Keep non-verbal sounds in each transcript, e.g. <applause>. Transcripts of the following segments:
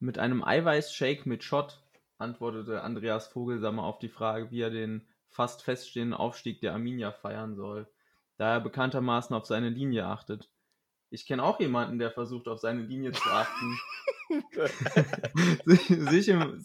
Mit einem Eiweißshake mit Shot, antwortete Andreas Vogelsammer auf die Frage, wie er den fast feststehenden Aufstieg der Arminia feiern soll, da er bekanntermaßen auf seine Linie achtet. Ich kenne auch jemanden, der versucht, auf seine Linie zu achten. sich, im,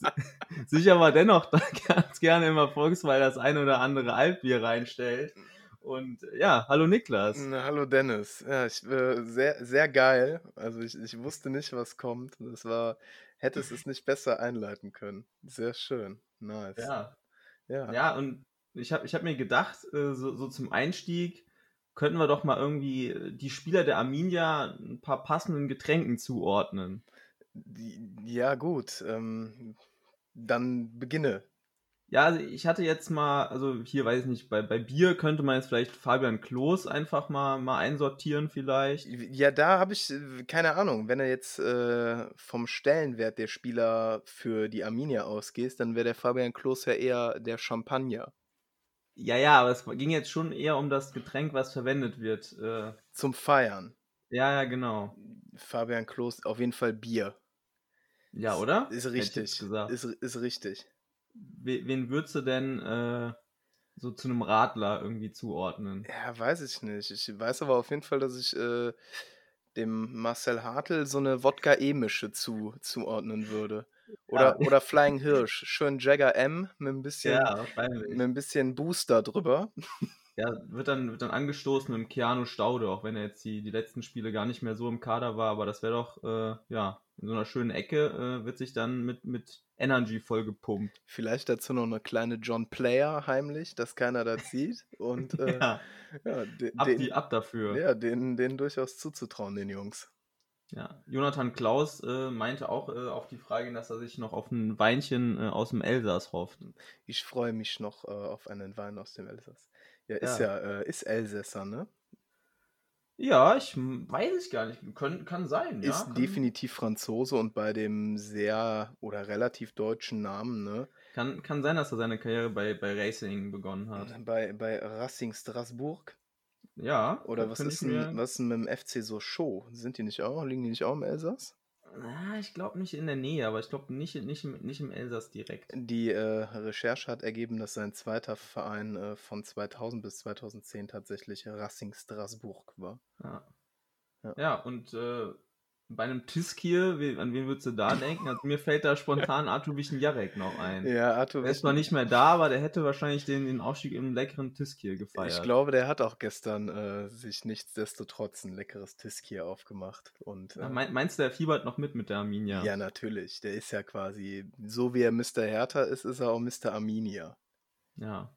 sich aber dennoch ganz gerne im Erfolgsfall das ein oder andere Altbier reinstellt. Und ja, hallo Niklas. Na, hallo Dennis. Ja, ich, äh, sehr, sehr geil. Also ich, ich wusste nicht, was kommt. Das war, hättest es nicht besser einleiten können. Sehr schön. Nice. Ja. Ja, ja und ich habe ich hab mir gedacht, äh, so, so zum Einstieg könnten wir doch mal irgendwie die Spieler der Arminia ein paar passenden Getränken zuordnen. Ja, gut. Ähm, dann beginne. Ja, also ich hatte jetzt mal, also hier weiß ich nicht, bei, bei Bier könnte man jetzt vielleicht Fabian Klos einfach mal, mal einsortieren vielleicht. Ja, da habe ich äh, keine Ahnung. Wenn er jetzt äh, vom Stellenwert der Spieler für die Arminia ausgeht, dann wäre der Fabian Klos ja eher der Champagner. Ja, ja, aber es ging jetzt schon eher um das Getränk, was verwendet wird. Äh, Zum Feiern. Ja, ja, genau. Fabian Klos, auf jeden Fall Bier. Ja, oder? Ist richtig. Ist, ist richtig wen würdest du denn äh, so zu einem Radler irgendwie zuordnen? Ja, weiß ich nicht. Ich weiß aber auf jeden Fall, dass ich äh, dem Marcel Hartl so eine Wodka-E-Mische zu, zuordnen würde. Oder, ja. oder <laughs> Flying Hirsch. Schön Jagger M mit ein bisschen, ja, mit ein bisschen Booster drüber. Ja, wird dann, wird dann angestoßen mit Keanu Staude, auch wenn er jetzt die, die letzten Spiele gar nicht mehr so im Kader war, aber das wäre doch, äh, ja, in so einer schönen Ecke äh, wird sich dann mit, mit Energy voll gepumpt. Vielleicht dazu noch eine kleine John Player heimlich, dass keiner da zieht. Und <laughs> äh, ja, ja den, ab, die, ab dafür. Ja, denen, denen durchaus zuzutrauen, den Jungs. Ja, Jonathan Klaus äh, meinte auch äh, auf die Frage, dass er sich noch auf ein Weinchen äh, aus dem Elsass hofft. Ich freue mich noch äh, auf einen Wein aus dem Elsass. Ja, ist ja, ja äh, ist Elsässer, ne? Ja, ich weiß es gar nicht. Kann, kann sein. Ist ja, definitiv Franzose und bei dem sehr oder relativ deutschen Namen, ne? Kann, kann sein, dass er seine Karriere bei, bei Racing begonnen hat. Bei, bei Racing Straßburg. Ja. Oder was ist, denn, was ist denn mit dem FC so Show? Sind die nicht auch? Liegen die nicht auch im Elsass? Ah, ich glaube nicht in der Nähe, aber ich glaube nicht, nicht, nicht im Elsass direkt. Die äh, Recherche hat ergeben, dass sein zweiter Verein äh, von 2000 bis 2010 tatsächlich Racing Strasbourg war. Ja, ja. ja und äh, bei einem Tiskir, an wen würdest du da <laughs> denken? Also mir fällt da spontan Artur Jarek noch ein. Ja, Artur Der ist zwar nicht mehr da, aber der hätte wahrscheinlich den, den Aufstieg im leckeren Tiskir gefeiert. Ich glaube, der hat auch gestern äh, sich nichtsdestotrotz ein leckeres Tiskir aufgemacht. Und, äh, meinst du, der fiebert noch mit mit der Arminia? Ja, natürlich. Der ist ja quasi, so wie er Mr. Hertha ist, ist er auch Mr. Arminia. Ja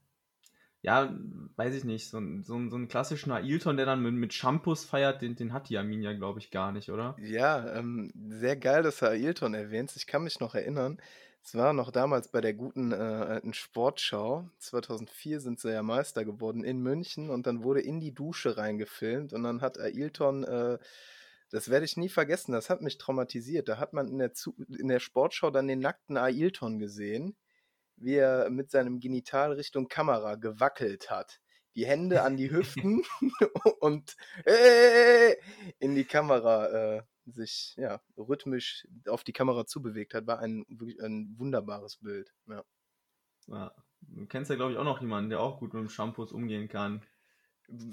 ja, weiß ich nicht, so, so, so einen klassischen Ailton, der dann mit, mit Shampoos feiert, den, den hat die Arminia, glaube ich, gar nicht, oder? Ja, ähm, sehr geil, dass du Ailton erwähnst. Ich kann mich noch erinnern, es war noch damals bei der guten äh, alten Sportschau. 2004 sind sie ja Meister geworden in München und dann wurde in die Dusche reingefilmt und dann hat Ailton, äh, das werde ich nie vergessen, das hat mich traumatisiert. Da hat man in der, in der Sportschau dann den nackten Ailton gesehen wie er mit seinem Genital Richtung Kamera gewackelt hat. Die Hände an die Hüften <laughs> <laughs> und äh, in die Kamera äh, sich ja, rhythmisch auf die Kamera zubewegt hat, war ein, ein wunderbares Bild. Ja. ja. Du kennst ja, glaube ich, auch noch jemanden, der auch gut mit dem Shampoos umgehen kann.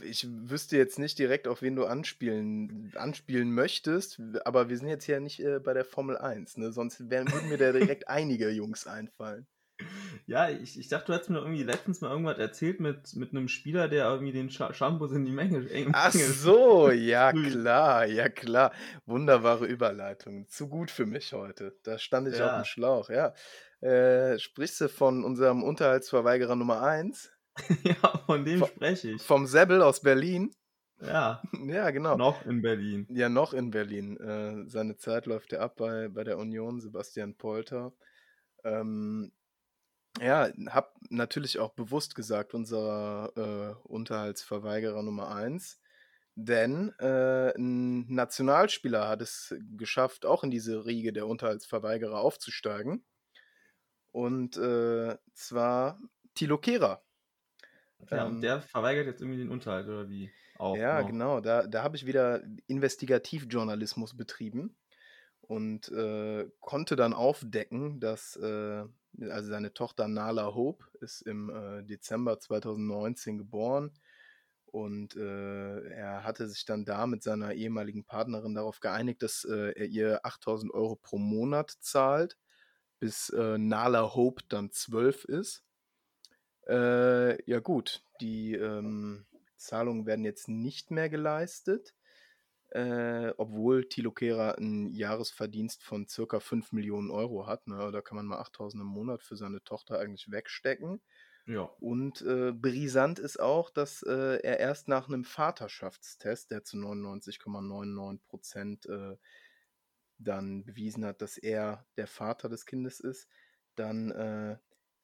Ich wüsste jetzt nicht direkt, auf wen du anspielen, anspielen möchtest, aber wir sind jetzt ja nicht äh, bei der Formel 1, ne? sonst wären, würden mir da direkt <laughs> einige Jungs einfallen. Ja, ich, ich dachte, du hast mir irgendwie letztens mal irgendwas erzählt mit, mit einem Spieler, der irgendwie den Sch Shampoos in die Menge. Ach so, <laughs> ja klar, ja klar. Wunderbare Überleitung. Zu gut für mich heute. Da stand ich ja. auf dem Schlauch, ja. Äh, sprichst du von unserem Unterhaltsverweigerer Nummer 1? <laughs> ja, von dem spreche ich. Vom Sebbel aus Berlin. Ja. <laughs> Ja, genau. Noch in Berlin. Ja, noch in Berlin. Äh, seine Zeit läuft ja ab bei, bei der Union, Sebastian Polter. Ähm, ja, hab natürlich auch bewusst gesagt, unser äh, Unterhaltsverweigerer Nummer 1. Denn äh, ein Nationalspieler hat es geschafft, auch in diese Riege der Unterhaltsverweigerer aufzusteigen. Und äh, zwar Tilo Kehrer. Ja, ähm, und der verweigert jetzt irgendwie den Unterhalt, oder wie? Auch ja, noch. genau. Da, da habe ich wieder Investigativjournalismus betrieben und äh, konnte dann aufdecken, dass äh, also seine Tochter Nala Hope ist im äh, Dezember 2019 geboren und äh, er hatte sich dann da mit seiner ehemaligen Partnerin darauf geeinigt, dass äh, er ihr 8000 Euro pro Monat zahlt, bis äh, Nala Hope dann 12 ist. ja gut, die ähm, Zahlungen werden jetzt nicht mehr geleistet äh, obwohl Thilo Kehrer einen Jahresverdienst von circa 5 Millionen Euro hat. Ne? Da kann man mal 8000 im Monat für seine Tochter eigentlich wegstecken. Ja. Und äh, brisant ist auch, dass äh, er erst nach einem Vaterschaftstest, der zu 99,99 Prozent äh, dann bewiesen hat, dass er der Vater des Kindes ist, dann äh,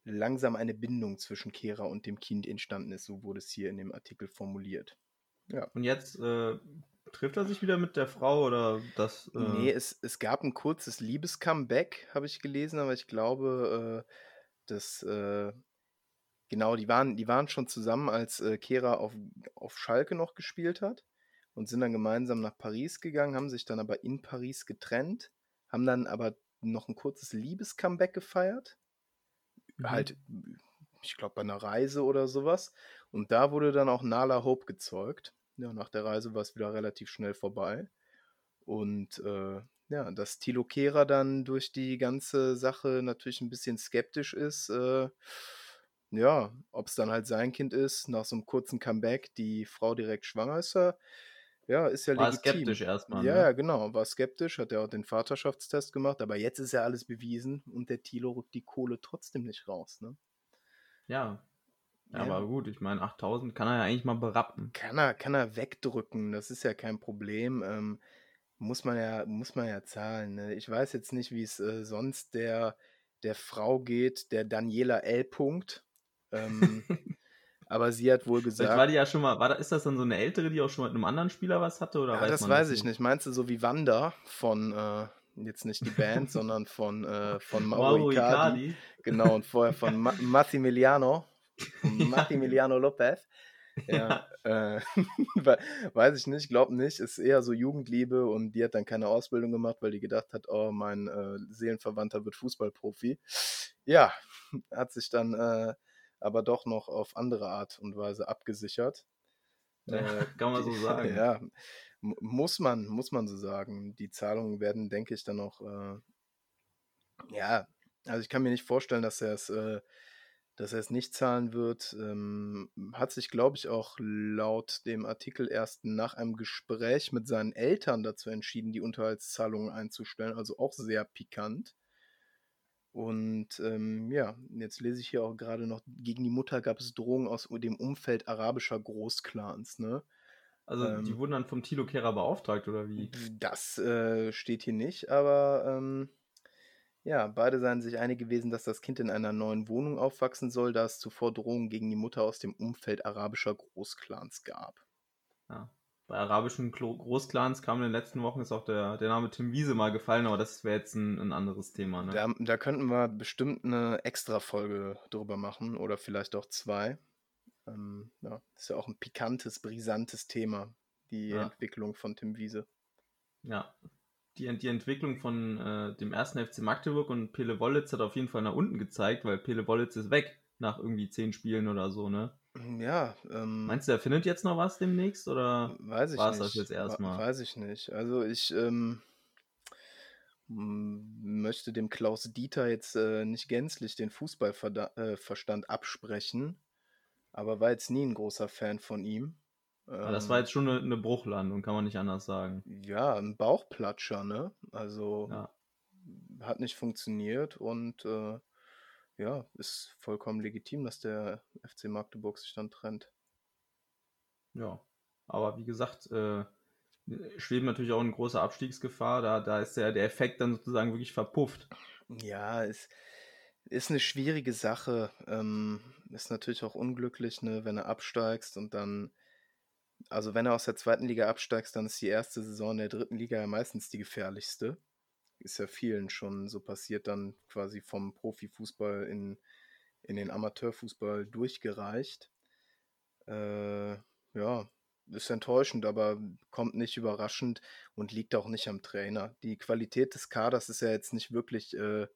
langsam eine Bindung zwischen Kehrer und dem Kind entstanden ist. So wurde es hier in dem Artikel formuliert. Ja. Und jetzt äh, Trifft er sich wieder mit der Frau oder das? Äh... Nee, es, es gab ein kurzes Liebescomeback, habe ich gelesen, aber ich glaube, äh, dass äh, genau, die waren, die waren schon zusammen, als äh, Kera auf, auf Schalke noch gespielt hat und sind dann gemeinsam nach Paris gegangen, haben sich dann aber in Paris getrennt, haben dann aber noch ein kurzes Liebescomeback gefeiert. Mhm. Halt, ich glaube, bei einer Reise oder sowas. Und da wurde dann auch Nala Hope gezeugt. Ja, nach der Reise war es wieder relativ schnell vorbei. Und äh, ja, dass Tilo Kehrer dann durch die ganze Sache natürlich ein bisschen skeptisch ist. Äh, ja, ob es dann halt sein Kind ist, nach so einem kurzen Comeback, die Frau direkt schwanger ist, ja, ist ja war legitim. skeptisch erstmal. Ja, ne? ja, genau, war skeptisch, hat ja auch den Vaterschaftstest gemacht, aber jetzt ist ja alles bewiesen und der Tilo rückt die Kohle trotzdem nicht raus, ne? Ja, ja, aber gut, ich meine, 8000 kann er ja eigentlich mal berappen. Kann er, kann er wegdrücken, das ist ja kein Problem. Ähm, muss man ja, muss man ja zahlen. Ne? Ich weiß jetzt nicht, wie es äh, sonst der, der Frau geht, der Daniela L. Punkt. Ähm, <laughs> aber sie hat wohl gesagt. Vielleicht war die ja schon mal, war da, ist das dann so eine ältere, die auch schon mit einem anderen Spieler was hatte? Oder ja, weiß das weiß ich nicht. Meinst du so wie Wanda von, äh, jetzt nicht die Band, <laughs> sondern von, äh, von Mauro. Icardi. Genau, und vorher von Ma Massimiliano <laughs> Maximiliano Lopez. Ja, äh, <laughs> weiß ich nicht, glaub nicht. Ist eher so Jugendliebe und die hat dann keine Ausbildung gemacht, weil die gedacht hat, oh, mein äh, Seelenverwandter wird Fußballprofi. Ja, hat sich dann äh, aber doch noch auf andere Art und Weise abgesichert. Ja, äh, <laughs> kann man so sagen. Ja, muss man, muss man so sagen. Die Zahlungen werden, denke ich, dann noch, äh, ja, also ich kann mir nicht vorstellen, dass er es äh, dass er es nicht zahlen wird. Ähm, hat sich, glaube ich, auch laut dem Artikel erst nach einem Gespräch mit seinen Eltern dazu entschieden, die Unterhaltszahlungen einzustellen. Also auch sehr pikant. Und ähm, ja, jetzt lese ich hier auch gerade noch, gegen die Mutter gab es Drohungen aus dem Umfeld arabischer Großclans, ne? Also ähm, die wurden dann vom Tilo Kehrer beauftragt, oder wie? Das äh, steht hier nicht, aber ähm, ja, beide seien sich einig gewesen, dass das Kind in einer neuen Wohnung aufwachsen soll, da es zuvor Drohungen gegen die Mutter aus dem Umfeld arabischer Großclans gab. Ja. Bei arabischen Großclans kam in den letzten Wochen ist auch der, der Name Tim Wiese mal gefallen, aber das wäre jetzt ein, ein, anderes Thema. Ne? Da, da könnten wir bestimmt eine Extra-Folge drüber machen oder vielleicht auch zwei. Ähm, ja, ist ja auch ein pikantes, brisantes Thema, die ja. Entwicklung von Tim Wiese. Ja, die, die Entwicklung von äh, dem ersten FC Magdeburg und Pele Wollitz hat auf jeden Fall nach unten gezeigt, weil Pele Wollitz ist weg nach irgendwie zehn Spielen oder so, ne? Ja. Ähm, Meinst du, er findet jetzt noch was demnächst oder weiß ich war es das jetzt erstmal? Weiß ich nicht. Also ich ähm, möchte dem Klaus Dieter jetzt äh, nicht gänzlich den Fußballverstand äh, absprechen, aber war jetzt nie ein großer Fan von ihm. Aber das war ähm. jetzt schon eine, eine, Bruchlandung, kann man nicht anders sagen. Ja, ein Bauchplatscher, ne? Also ja. hat nicht funktioniert und äh, ja, ist vollkommen legitim, dass der FC Magdeburg sich dann trennt. Ja, aber wie gesagt, äh, schweben natürlich auch eine große Abstiegsgefahr. Da, da ist der, der Effekt dann sozusagen wirklich verpufft. Ja, es ist eine schwierige Sache. Ähm, ist natürlich auch unglücklich, ne, wenn du absteigst und dann also wenn er aus der zweiten Liga absteigst, dann ist die erste Saison der dritten Liga ja meistens die gefährlichste. Ist ja vielen schon so passiert, dann quasi vom Profifußball in, in den Amateurfußball durchgereicht. Äh, ja, ist enttäuschend, aber kommt nicht überraschend und liegt auch nicht am Trainer. Die Qualität des Kaders ist ja jetzt nicht wirklich äh,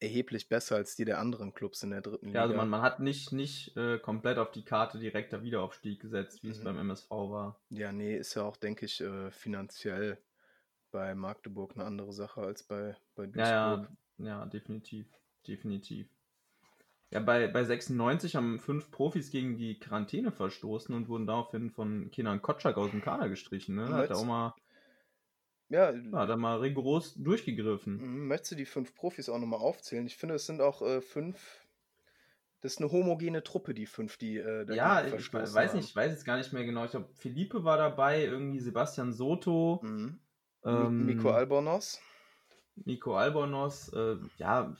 erheblich besser als die der anderen Clubs in der dritten Liga. Ja, also man, man hat nicht, nicht äh, komplett auf die Karte direkter Wiederaufstieg gesetzt, wie mhm. es beim MSV war. Ja, nee, ist ja auch, denke ich, äh, finanziell bei Magdeburg eine andere Sache als bei, bei Duisburg. Ja, ja, ja, definitiv. Definitiv. Ja, bei, bei 96 haben fünf Profis gegen die Quarantäne verstoßen und wurden daraufhin von Kenan Kotschak aus dem Kader gestrichen. Ne? Hat er auch mal ja, ja, hat er mal rigoros durchgegriffen. Möchtest du die fünf Profis auch nochmal aufzählen? Ich finde, es sind auch äh, fünf. Das ist eine homogene Truppe, die fünf, die äh, Ja, ich weiß haben. nicht, ich weiß jetzt gar nicht mehr genau. Ich glaube, Philippe war dabei, irgendwie Sebastian Soto. Mhm. Ähm, Miko Albornoz. Miko Albornoz, äh, ja,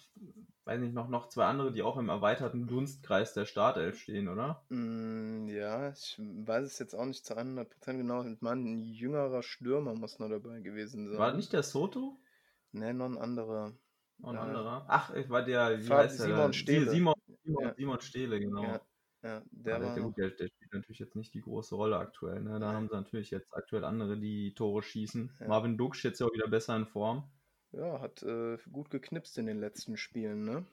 weiß nicht, noch, noch zwei andere, die auch im erweiterten Dunstkreis der Startelf stehen, oder? Mm, ja, ich weiß es jetzt auch nicht zu 100% genau. Ich meine, ein jüngerer Stürmer muss noch dabei gewesen sein. War nicht der Soto? Ne, noch ein anderer. Noch ein ja. anderer? Ach, ich war der, wie Fahr heißt Simon der? Stehle. Simon, Simon, ja. Simon Stehle, genau. Ja. Ja, der, der, der, der, der, spielt natürlich jetzt nicht die große Rolle aktuell. Ne? Da haben sie natürlich jetzt aktuell andere, die Tore schießen. Marvin Duksch jetzt ja auch wieder besser in Form. Ja, hat äh, gut geknipst in den letzten Spielen, ne?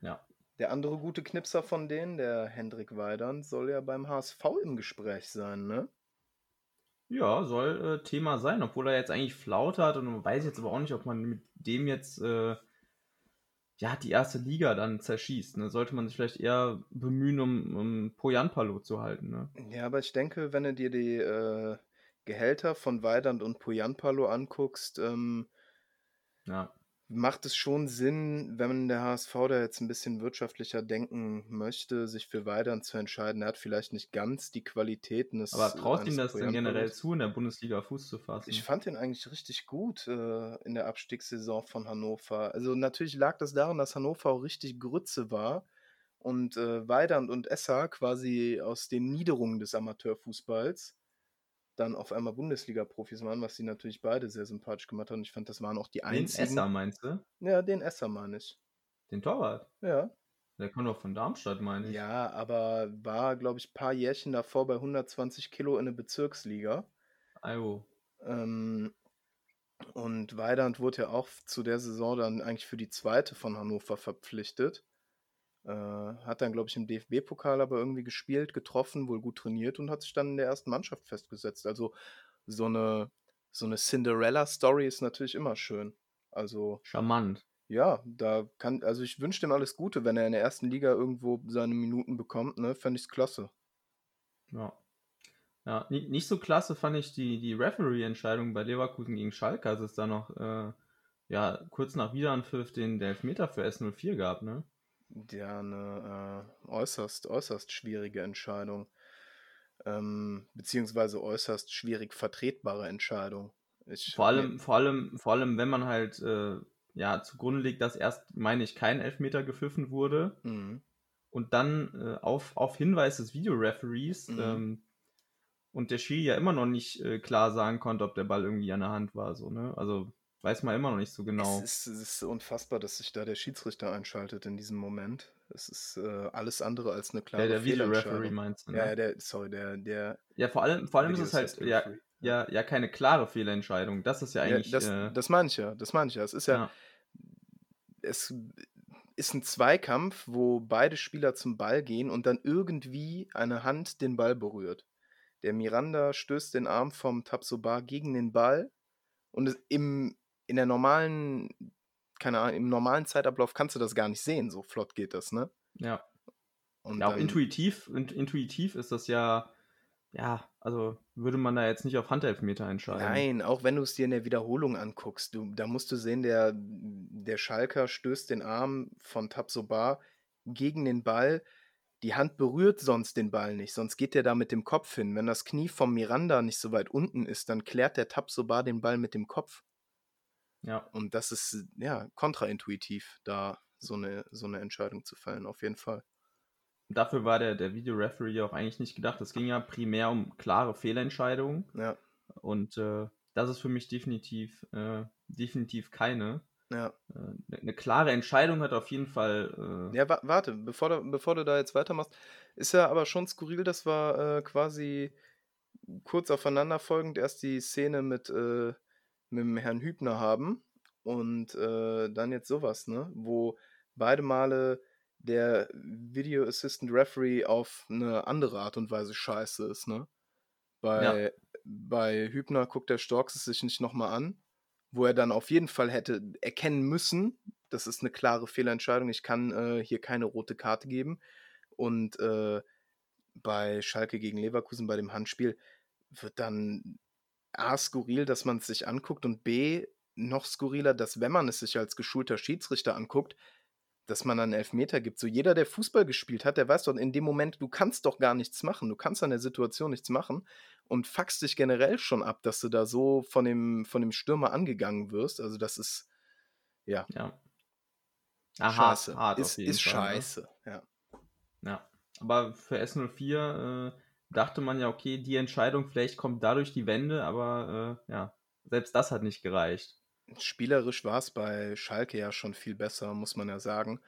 Ja. Der andere gute Knipser von denen, der Hendrik Weidern, soll ja beim HSV im Gespräch sein, ne? Ja, soll äh, Thema sein, obwohl er jetzt eigentlich Flaut hat und man weiß jetzt aber auch nicht, ob man mit dem jetzt äh, ja die erste Liga dann zerschießt. Ne? Sollte man sich vielleicht eher bemühen, um, um Poyanpalo zu halten. Ne? Ja, aber ich denke, wenn du dir die äh, Gehälter von Weidand und Poyanpalo anguckst, ähm, ja. Macht es schon Sinn, wenn der HSV da jetzt ein bisschen wirtschaftlicher denken möchte, sich für Weidern zu entscheiden? Er hat vielleicht nicht ganz die Qualitäten des Aber traut ihm das denn generell zu, in der Bundesliga Fuß zu fassen? Ich fand ihn eigentlich richtig gut äh, in der Abstiegssaison von Hannover. Also natürlich lag das daran, dass Hannover auch richtig Grütze war und äh, Weidand und Esser quasi aus den Niederungen des Amateurfußballs dann auf einmal Bundesliga-Profis waren, was sie natürlich beide sehr sympathisch gemacht haben. Ich fand, das waren auch die einzigen. Den Esser meinst du? Ja, den Esser meine ich. Den Torwart? Ja. Der kommt doch von Darmstadt, meine ich. Ja, aber war, glaube ich, ein paar Jährchen davor bei 120 Kilo in der Bezirksliga. Ayo. Ähm, und Weidand wurde ja auch zu der Saison dann eigentlich für die zweite von Hannover verpflichtet. Äh, hat dann, glaube ich, im DFB-Pokal aber irgendwie gespielt, getroffen, wohl gut trainiert und hat sich dann in der ersten Mannschaft festgesetzt. Also so eine, so eine Cinderella-Story ist natürlich immer schön. Also. Charmant. Ja, da kann, also ich wünsche dem alles Gute, wenn er in der ersten Liga irgendwo seine Minuten bekommt, ne? Fände ich es klasse. Ja. Ja, nicht so klasse fand ich die, die Referee-Entscheidung bei Leverkusen gegen Schalke, als es da noch, äh, ja, kurz nach Wiederanpfiff den Elfmeter für S04 gab, ne? Ja, eine äh, äußerst, äußerst schwierige Entscheidung. Ähm, beziehungsweise äußerst schwierig vertretbare Entscheidung. Ich, vor allem, vor allem, vor allem, wenn man halt äh, ja zugrunde legt, dass erst, meine ich, kein Elfmeter gepfiffen wurde mhm. und dann äh, auf, auf Hinweis des Videoreferees mhm. ähm, und der Schiri ja immer noch nicht äh, klar sagen konnte, ob der Ball irgendwie an der Hand war, so, ne? Also Weiß man immer noch nicht so genau. Es ist, es ist unfassbar, dass sich da der Schiedsrichter einschaltet in diesem Moment. Es ist äh, alles andere als eine klare ja, der Videoreferee meinst du, ne? Ja, der, sorry, der, der. Ja, vor allem, vor allem ist es halt ja, ja, ja keine klare Fehlentscheidung. Das ist ja eigentlich. Ja, das, äh, das meine ich ja, das meine ich ja. Es ist ja, ja, es ist ein Zweikampf, wo beide Spieler zum Ball gehen und dann irgendwie eine Hand den Ball berührt. Der Miranda stößt den Arm vom Tapsoba gegen den Ball und im in der normalen, keine Ahnung, im normalen Zeitablauf kannst du das gar nicht sehen, so flott geht das, ne? Ja. Und ja, auch intuitiv, intuitiv ist das ja, ja, also würde man da jetzt nicht auf Handelfmeter entscheiden. Nein, auch wenn du es dir in der Wiederholung anguckst, du, da musst du sehen, der, der Schalker stößt den Arm von Tabsoba gegen den Ball. Die Hand berührt sonst den Ball nicht, sonst geht der da mit dem Kopf hin. Wenn das Knie vom Miranda nicht so weit unten ist, dann klärt der Tabsoba den Ball mit dem Kopf. Ja. Und das ist ja kontraintuitiv, da so eine, so eine Entscheidung zu fällen, auf jeden Fall. Dafür war der, der Videoreferee auch eigentlich nicht gedacht. Es ging ja primär um klare Fehlentscheidungen. Ja. Und äh, das ist für mich definitiv, äh, definitiv keine. Ja. Äh, eine klare Entscheidung hat auf jeden Fall. Äh ja, wa warte, bevor du, bevor du da jetzt weitermachst, ist ja aber schon skurril, dass wir äh, quasi kurz aufeinanderfolgend erst die Szene mit, äh, mit dem Herrn Hübner haben und äh, dann jetzt sowas, ne? Wo beide Male der Video Assistant Referee auf eine andere Art und Weise scheiße ist, ne? Bei, ja. bei Hübner guckt der Storks es sich nicht nochmal an, wo er dann auf jeden Fall hätte erkennen müssen, das ist eine klare Fehlentscheidung, ich kann äh, hier keine rote Karte geben. Und äh, bei Schalke gegen Leverkusen bei dem Handspiel wird dann A skurril, dass man es sich anguckt und B noch skurriler, dass wenn man es sich als geschulter Schiedsrichter anguckt, dass man dann Elfmeter gibt. So jeder, der Fußball gespielt hat, der weiß doch in dem Moment, du kannst doch gar nichts machen. Du kannst an der Situation nichts machen und fuckst dich generell schon ab, dass du da so von dem, von dem Stürmer angegangen wirst. Also das ist, ja. Ja. Aha, scheiße. Hart ist ist Fall, ne? scheiße, ne? ja. Ja. Aber für S04 äh, dachte man ja, okay, die Entscheidung, vielleicht kommt dadurch die Wende, aber äh, ja, selbst das hat nicht gereicht. Spielerisch war es bei Schalke ja schon viel besser, muss man ja sagen.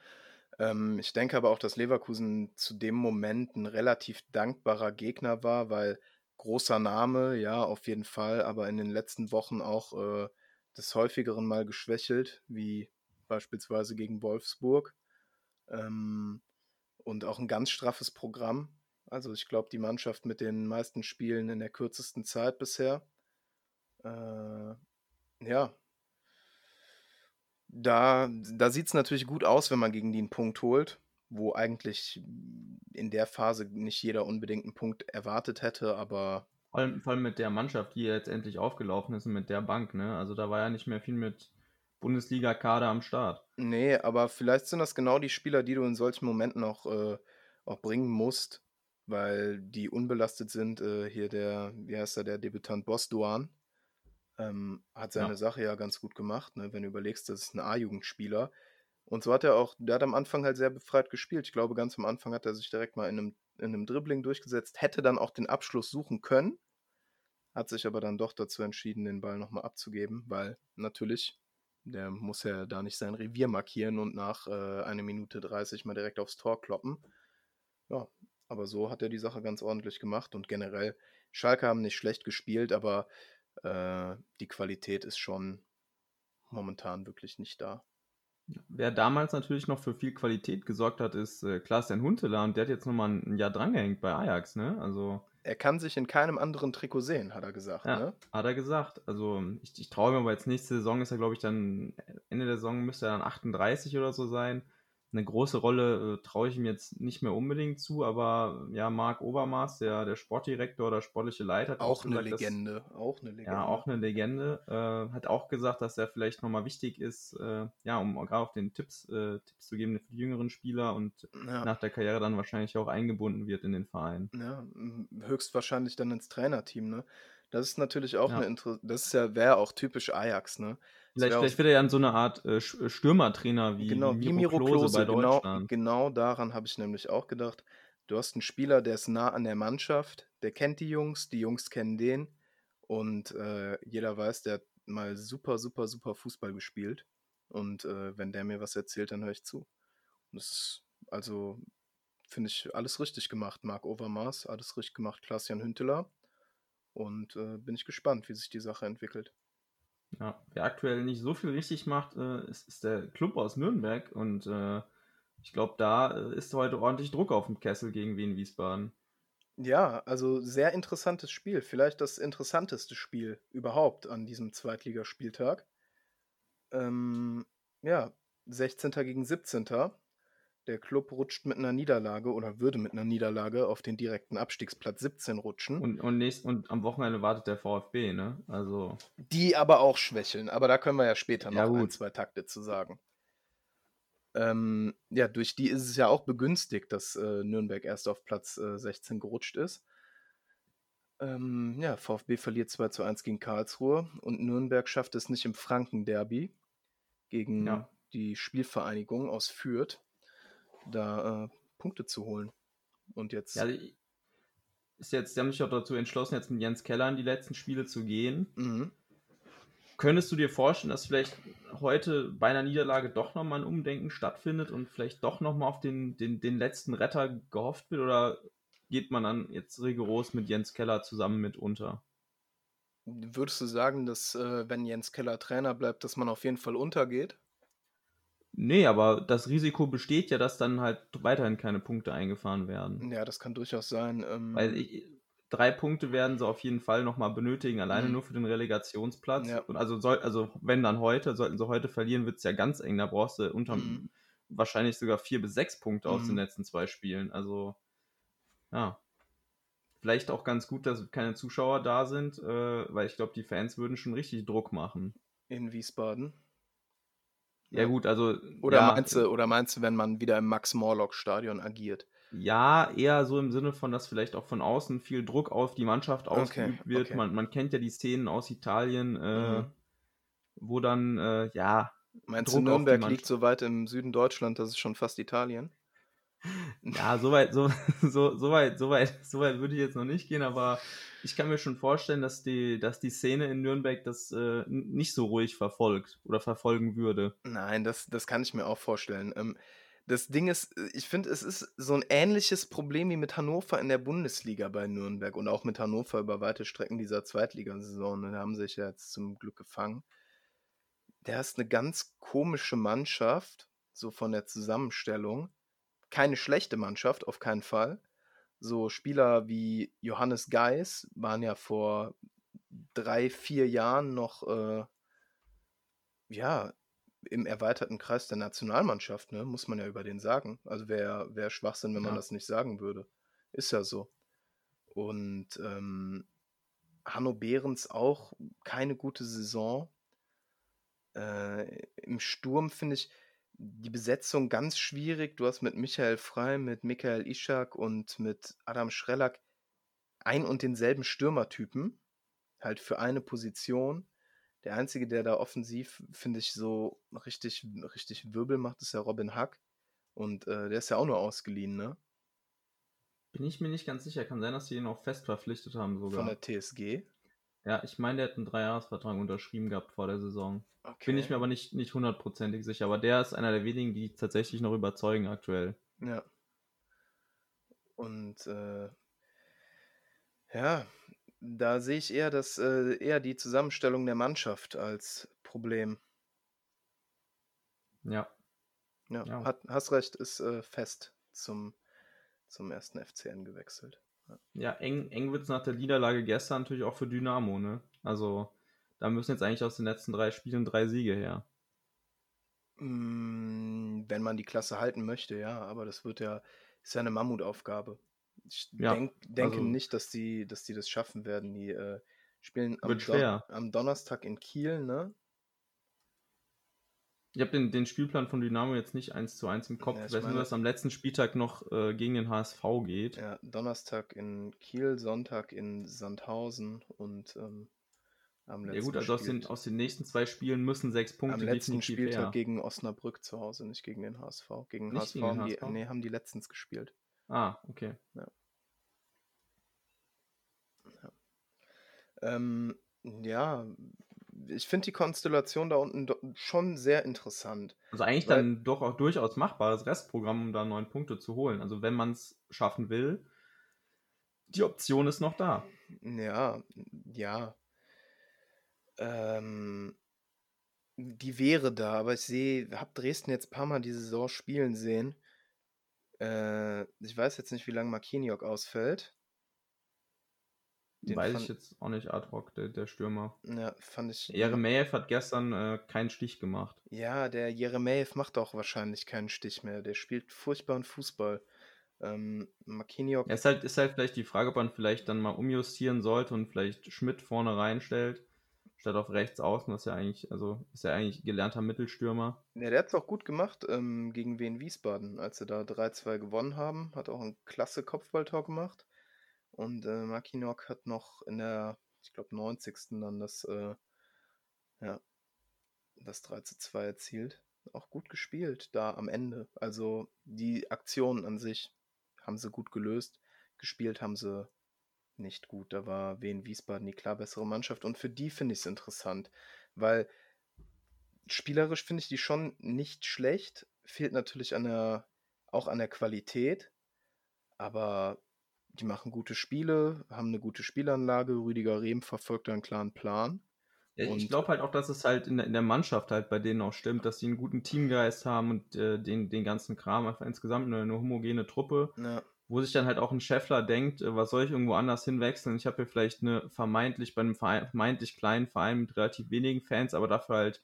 Ähm, ich denke aber auch, dass Leverkusen zu dem Moment ein relativ dankbarer Gegner war, weil großer Name, ja, auf jeden Fall, aber in den letzten Wochen auch äh, des häufigeren mal geschwächelt, wie beispielsweise gegen Wolfsburg. Ähm, und auch ein ganz straffes Programm. Also ich glaube, die Mannschaft mit den meisten Spielen in der kürzesten Zeit bisher. Äh, ja, da, da sieht es natürlich gut aus, wenn man gegen die einen Punkt holt, wo eigentlich in der Phase nicht jeder unbedingt einen Punkt erwartet hätte, aber. Vor allem, vor allem mit der Mannschaft, die jetzt endlich aufgelaufen ist und mit der Bank, ne? Also da war ja nicht mehr viel mit Bundesliga-Kader am Start. Nee, aber vielleicht sind das genau die Spieler, die du in solchen Momenten auch, äh, auch bringen musst, weil die unbelastet sind. Äh, hier der, wie heißt er, der Debütant Bosduan, ähm, hat seine ja. Sache ja ganz gut gemacht, ne? wenn du überlegst, das ist ein A-Jugendspieler. Und so hat er auch, der hat am Anfang halt sehr befreit gespielt. Ich glaube, ganz am Anfang hat er sich direkt mal in einem, in einem Dribbling durchgesetzt, hätte dann auch den Abschluss suchen können, hat sich aber dann doch dazu entschieden, den Ball nochmal abzugeben, weil natürlich, der muss ja da nicht sein Revier markieren und nach äh, einer Minute 30 mal direkt aufs Tor kloppen. Ja, aber so hat er die Sache ganz ordentlich gemacht und generell, Schalke haben nicht schlecht gespielt, aber äh, die Qualität ist schon momentan wirklich nicht da. Wer damals natürlich noch für viel Qualität gesorgt hat, ist äh, Klaas-Jan Huntelaar und der hat jetzt nochmal ein Jahr drangehängt bei Ajax, ne? Also. Er kann sich in keinem anderen Trikot sehen, hat er gesagt, ja, ne? Hat er gesagt. Also ich, ich traue mir aber jetzt nächste Saison ist er, glaube ich, dann, Ende der Saison müsste er dann 38 oder so sein eine große Rolle äh, traue ich ihm jetzt nicht mehr unbedingt zu, aber ja, Marc Obermaß, der, der Sportdirektor oder sportliche Leiter, hat auch, auch eine gesagt, Legende, dass, auch eine Legende. Ja, auch eine Legende, äh, hat auch gesagt, dass er vielleicht nochmal wichtig ist, äh, ja, um gerade auf den Tipps, äh, Tipps zu geben für die jüngeren Spieler und ja. nach der Karriere dann wahrscheinlich auch eingebunden wird in den Verein. Ja, höchstwahrscheinlich dann ins Trainerteam, ne? Das ist natürlich auch ja. eine Inter das ist ja wäre auch typisch Ajax, ne? Vielleicht, vielleicht wird er ja in so eine Art äh, äh Stürmertrainer wie, genau, wie Miro, Klose, bei genau, Deutschland. Genau, genau daran habe ich nämlich auch gedacht. Du hast einen Spieler, der ist nah an der Mannschaft, der kennt die Jungs, die Jungs kennen den und äh, jeder weiß, der hat mal super, super, super Fußball gespielt. Und äh, wenn der mir was erzählt, dann höre ich zu. Und das ist, also, finde ich, alles richtig gemacht. Marc Overmars, alles richtig gemacht. Klaas-Jan Hünteler. Und äh, bin ich gespannt, wie sich die Sache entwickelt. Ja, wer aktuell nicht so viel richtig macht, äh, ist, ist, der Club aus Nürnberg und äh, ich glaube, da äh, ist heute ordentlich Druck auf dem Kessel gegen Wien Wiesbaden. Ja, also sehr interessantes Spiel. Vielleicht das interessanteste Spiel überhaupt an diesem Zweitligaspieltag. Ähm, ja, 16. gegen 17. Der Club rutscht mit einer Niederlage oder würde mit einer Niederlage auf den direkten Abstiegsplatz 17 rutschen. Und, und, nächst, und am Wochenende wartet der VfB, ne? Also. Die aber auch schwächeln, aber da können wir ja später noch ja, ein, zwei Takte zu sagen. Ähm, ja, durch die ist es ja auch begünstigt, dass äh, Nürnberg erst auf Platz äh, 16 gerutscht ist. Ähm, ja, VfB verliert 2 zu 1 gegen Karlsruhe und Nürnberg schafft es nicht im Franken-Derby gegen ja. die Spielvereinigung aus Fürth da äh, Punkte zu holen. Und jetzt. Ja, ist jetzt, sie haben sich auch dazu entschlossen, jetzt mit Jens Keller in die letzten Spiele zu gehen. Mhm. Könntest du dir vorstellen, dass vielleicht heute bei einer Niederlage doch nochmal ein Umdenken stattfindet und vielleicht doch nochmal auf den, den, den letzten Retter gehofft wird? Oder geht man dann jetzt rigoros mit Jens Keller zusammen mit unter. Würdest du sagen, dass äh, wenn Jens Keller Trainer bleibt, dass man auf jeden Fall untergeht? Nee, aber das Risiko besteht ja, dass dann halt weiterhin keine Punkte eingefahren werden. Ja, das kann durchaus sein. Ähm, Weil ich, drei Punkte werden sie auf jeden Fall nochmal benötigen, alleine Mhm. nur für den Relegationsplatz. Ja. Und also, soll, also wenn dann heute, sollten sie heute verlieren, wird es ja ganz eng. Da brauchst du unter Mhm. wahrscheinlich sogar vier bis sechs Punkte aus Mhm. den letzten zwei Spielen. Also, ja. Vielleicht auch ganz gut, dass keine Zuschauer da sind, äh, weil ich glaube, die Fans würden schon richtig Druck machen. in Wiesbaden. Ja, gut, also. Oder, ja, meinst du, oder meinst du, wenn man wieder im Max-Morlock-Stadion agiert? Ja, eher so im Sinne von, dass vielleicht auch von außen viel Druck auf die Mannschaft Okay, ausgeübt wird. okay. Man, man kennt ja die Szenen aus Italien, äh, Mhm. wo dann, äh, ja, Meinst Druck du, Nürnberg liegt so weit im Süden Deutschland, das ist schon fast Italien? Ja, so weit, so, <laughs> so, so weit, so weit, so weit würde ich jetzt noch nicht gehen, aber ich kann mir schon vorstellen, dass die, dass die Szene in Nürnberg das äh, nicht so ruhig verfolgt oder verfolgen würde. Nein, das, das kann ich mir auch vorstellen. Ähm, das Ding ist, äh, ich finde, es ist so ein ähnliches Problem wie mit Hannover in der Bundesliga bei Nürnberg und auch mit Hannover über weite Strecken dieser Zweitligasaison. Da haben sie sich ja jetzt zum Glück gefangen. Der ist eine ganz komische Mannschaft, so von der Zusammenstellung. Keine schlechte Mannschaft, auf keinen Fall. So Spieler wie Johannes Geis waren ja vor drei, vier Jahren noch äh, ja, im erweiterten Kreis der Nationalmannschaft, ne, muss man ja über den sagen. Also wäre wär Schwachsinn, wenn man Ja. das nicht sagen würde. Ist ja so. Und ähm, Hanno Behrens auch keine gute Saison. Äh, Im Sturm finde ich die Besetzung ganz schwierig. Du hast mit Michael Frey, mit Michael Ischak und mit Adam Schrellack ein und denselben Stürmertypen. Halt für eine Position. Der einzige, der da offensiv, finde ich, so richtig, richtig Wirbel macht, ist ja Robin Hack. Und äh, der ist ja auch nur ausgeliehen, ne? Bin ich mir nicht ganz sicher. Kann sein, dass sie ihn auch fest verpflichtet haben sogar. Von der TSG. Ja, ich meine, der hat einen Dreijahresvertrag unterschrieben gehabt vor der Saison. Okay. Bin ich mir aber nicht, nicht hundertprozentig sicher. Aber der ist einer der wenigen, die tatsächlich noch überzeugen aktuell. Ja. Und äh, ja, da sehe ich eher das, äh, eher die Zusammenstellung der Mannschaft als Problem. Ja. Ja, Ja. Hat, hast recht, ist äh, fest zum, zum ersten FCN gewechselt. Ja, eng, eng wird es nach der Niederlage gestern natürlich auch für Dynamo, ne? Also, da müssen jetzt eigentlich aus den letzten drei Spielen drei Siege her. Mm, Wenn man die Klasse halten möchte, ja, aber das wird ja, ist ja eine Mammutaufgabe. Ich Ja, denk, denke also- nicht, dass die, dass die das schaffen werden. Die äh, spielen am, schwer. am Donnerstag in Kiel, ne? Ich habe den, den Spielplan von Dynamo jetzt nicht eins zu eins im Kopf. Ja, ich weiß nur, dass am letzten Spieltag noch äh, gegen den HSV geht. Ja, Donnerstag in Kiel, Sonntag in Sandhausen und ähm, am letzten Ja gut, also aus den, aus den nächsten zwei Spielen müssen sechs am Punkte letzten definitiv Spieltag her. gegen Osnabrück zu Hause, nicht gegen den HSV. Gegen Nicht HSV, gegen den haben, die, HSV? nee, haben die letztens gespielt. Ah, okay. Ähm, ja, ich finde die Konstellation da unten schon sehr interessant. Also eigentlich Weil- dann doch auch durchaus machbares Restprogramm, um da neun Punkte zu holen. Also wenn man es schaffen will, die Option ist noch da. Ja, ja. Ähm, die wäre da, aber ich sehe, habe Dresden jetzt ein paar Mal die Saison spielen sehen. Äh, ich weiß jetzt nicht, wie lange Marquinhos ausfällt. Den Weiß ich jetzt auch nicht ad hoc, der, der Stürmer. Ja, fand ich. Jeremejew hat gestern äh, keinen Stich gemacht. Ja, der Jeremejew macht auch wahrscheinlich keinen Stich mehr. Der spielt furchtbaren Fußball. Ähm, Marquinhos Ja, ist halt, ist halt vielleicht die Frage, ob man vielleicht dann mal umjustieren sollte und vielleicht Schmidt vorne reinstellt, statt auf rechts außen. Das ist ja eigentlich, also ist ja eigentlich gelernter Mittelstürmer. Ja, der hat es auch gut gemacht ähm, gegen Wien Wiesbaden, als sie da 3-2 gewonnen haben. Hat auch ein klasse Kopfballtor gemacht. Und äh, Makinok hat noch in der, ich glaube, 90. dann das, äh, ja, das 3 zu 2 erzielt. Auch gut gespielt da am Ende. Also die Aktionen an sich haben sie gut gelöst. Gespielt haben sie nicht gut. Da war Wien Wiesbaden die klar bessere Mannschaft. Und für die finde ich es interessant, weil spielerisch finde ich die schon nicht schlecht. Fehlt natürlich an der, auch an der Qualität. Aber die machen gute Spiele, haben eine gute Spielanlage. Rüdiger Rehm verfolgt einen klaren Plan. Ja, ich glaube halt auch, dass es halt in der, in der Mannschaft halt bei denen auch stimmt, dass die einen guten Teamgeist haben und äh, den, den ganzen Kram, einfach insgesamt eine, eine homogene Truppe, Ja, wo sich dann halt auch ein Scheffler denkt, äh, was soll ich irgendwo anders hinwechseln? Ich habe hier vielleicht eine vermeintlich, bei einem Verein, vermeintlich kleinen Verein mit relativ wenigen Fans, aber dafür halt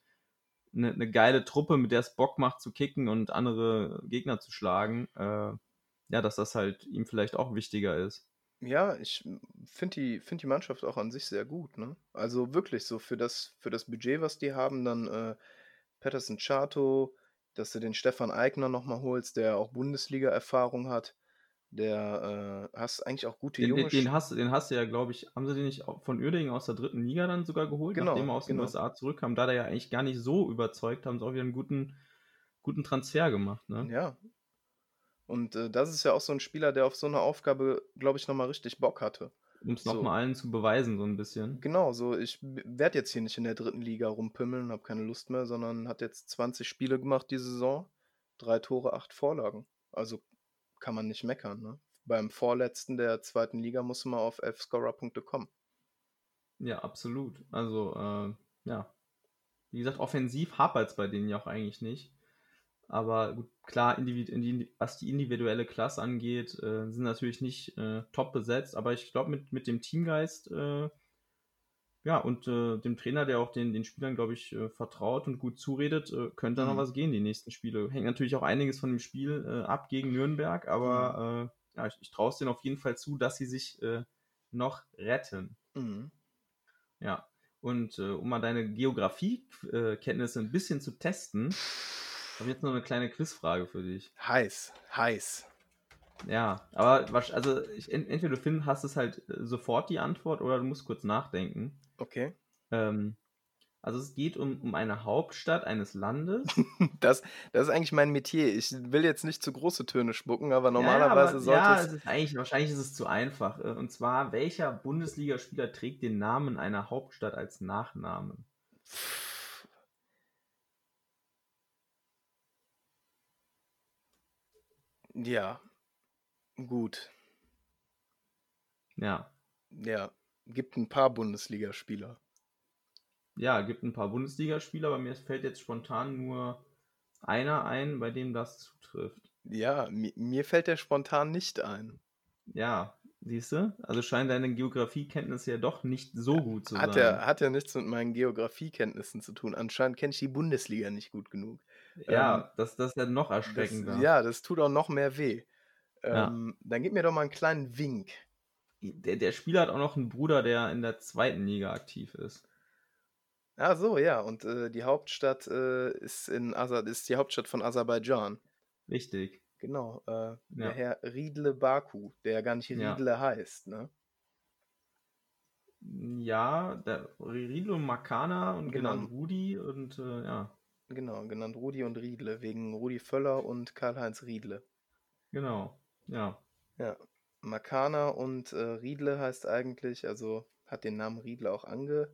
eine, eine geile Truppe, mit der es Bock macht zu kicken und andere Gegner zu schlagen. Äh, ja, dass das halt ihm vielleicht auch wichtiger ist. ja ich finde die, find die Mannschaft auch an sich sehr gut. Ne? Also wirklich so für das, für das Budget, was die haben, dann äh, Patterson Chato, dass du den Stefan Eigner nochmal holst, der auch Bundesliga-Erfahrung hat. Der äh, hast eigentlich auch gute Den, junge den, den, hast, du- den hast du ja, glaube ich, haben sie den nicht von Uerdingen aus der dritten Liga dann sogar geholt, Genau, nachdem er aus den genau. USA zurückkam. Da der ja eigentlich gar nicht so überzeugt, haben sie auch wieder einen guten, guten Transfer gemacht. Ne? Ja. Und äh, das ist ja auch so ein Spieler, der auf so eine Aufgabe, glaube ich, nochmal richtig Bock hatte. Um es So. nochmal allen zu beweisen, so ein bisschen. Genau, so ich werde jetzt hier nicht in der dritten Liga rumpimmeln, habe keine Lust mehr, sondern hat jetzt 20 Spiele gemacht die Saison, drei Tore, acht Vorlagen. Also kann man nicht meckern. Ne? Beim Vorletzten der zweiten Liga musst du mal auf fscorer.de kommen. Ja, absolut. Also, äh, ja. Wie gesagt, offensiv hapert es bei denen ja auch eigentlich nicht. Aber gut, klar, was die individuelle Klasse angeht, äh, sind natürlich nicht äh, top besetzt. Aber ich glaube, mit, mit dem Teamgeist, äh, ja, und äh, dem Trainer, der auch den, den Spielern, glaube ich, äh, vertraut und gut zuredet, äh, könnte da noch Mhm. was gehen, die nächsten Spiele. Hängt natürlich auch einiges von dem Spiel ab gegen Nürnberg, aber äh, ja, ich, ich traue es denen auf jeden Fall zu, dass sie sich noch retten. Mhm. Ja, und um mal deine Geografiekenntnisse ein bisschen zu testen, habe jetzt noch eine kleine Quizfrage für dich. Heiß, heiß. Ja, aber also ich, ent- entweder du find, hast es halt äh, sofort die Antwort oder du musst kurz nachdenken. Okay. Ähm, also es geht um, um eine Hauptstadt eines Landes. <laughs> Das, das ist eigentlich mein Metier. Ich will jetzt nicht zu große Töne spucken, aber ja, normalerweise aber, sollte ja, es. ist eigentlich, wahrscheinlich ist es zu einfach. Äh, Und zwar, welcher Bundesligaspieler trägt den Namen einer Hauptstadt als Nachnamen? Ja. Gut. Ja, Ja. Gibt ein paar Bundesligaspieler. Ja, gibt ein paar Bundesligaspieler, aber mir fällt jetzt spontan nur einer ein, bei dem das zutrifft. Ja, mi mir fällt der spontan nicht ein. Ja, siehst du? Also scheinen deine Geografiekenntnisse ja doch nicht so gut zu Hat sein. ja, hat ja nichts mit meinen Geografiekenntnissen zu tun. Anscheinend kenne ich die Bundesliga nicht gut genug. Ja, das, das ist ja noch Das, erschreckender. ja, das tut auch noch mehr weh. Ja. Ähm, Dann gib mir doch mal einen kleinen Wink. Der, der Spieler hat auch noch einen Bruder, der in der zweiten Liga aktiv ist. Ah, so, ja. Und äh, die Hauptstadt äh, ist, in Aser ist die Hauptstadt von Aserbaidschan. Richtig. Genau. Äh, Der Ja. Herr Riedle Baku, der ja gar nicht Ja. Riedle heißt, ne? Ja, der Riedlo Makana und Genau. genannt Rudi und äh, ja, Genau, genannt Rudi und Riedle, wegen Rudi Völler und Karl-Heinz Riedle. genau. Ja. Ja, Makana und äh, Riedle heißt eigentlich, also hat den Namen Riedle auch ange,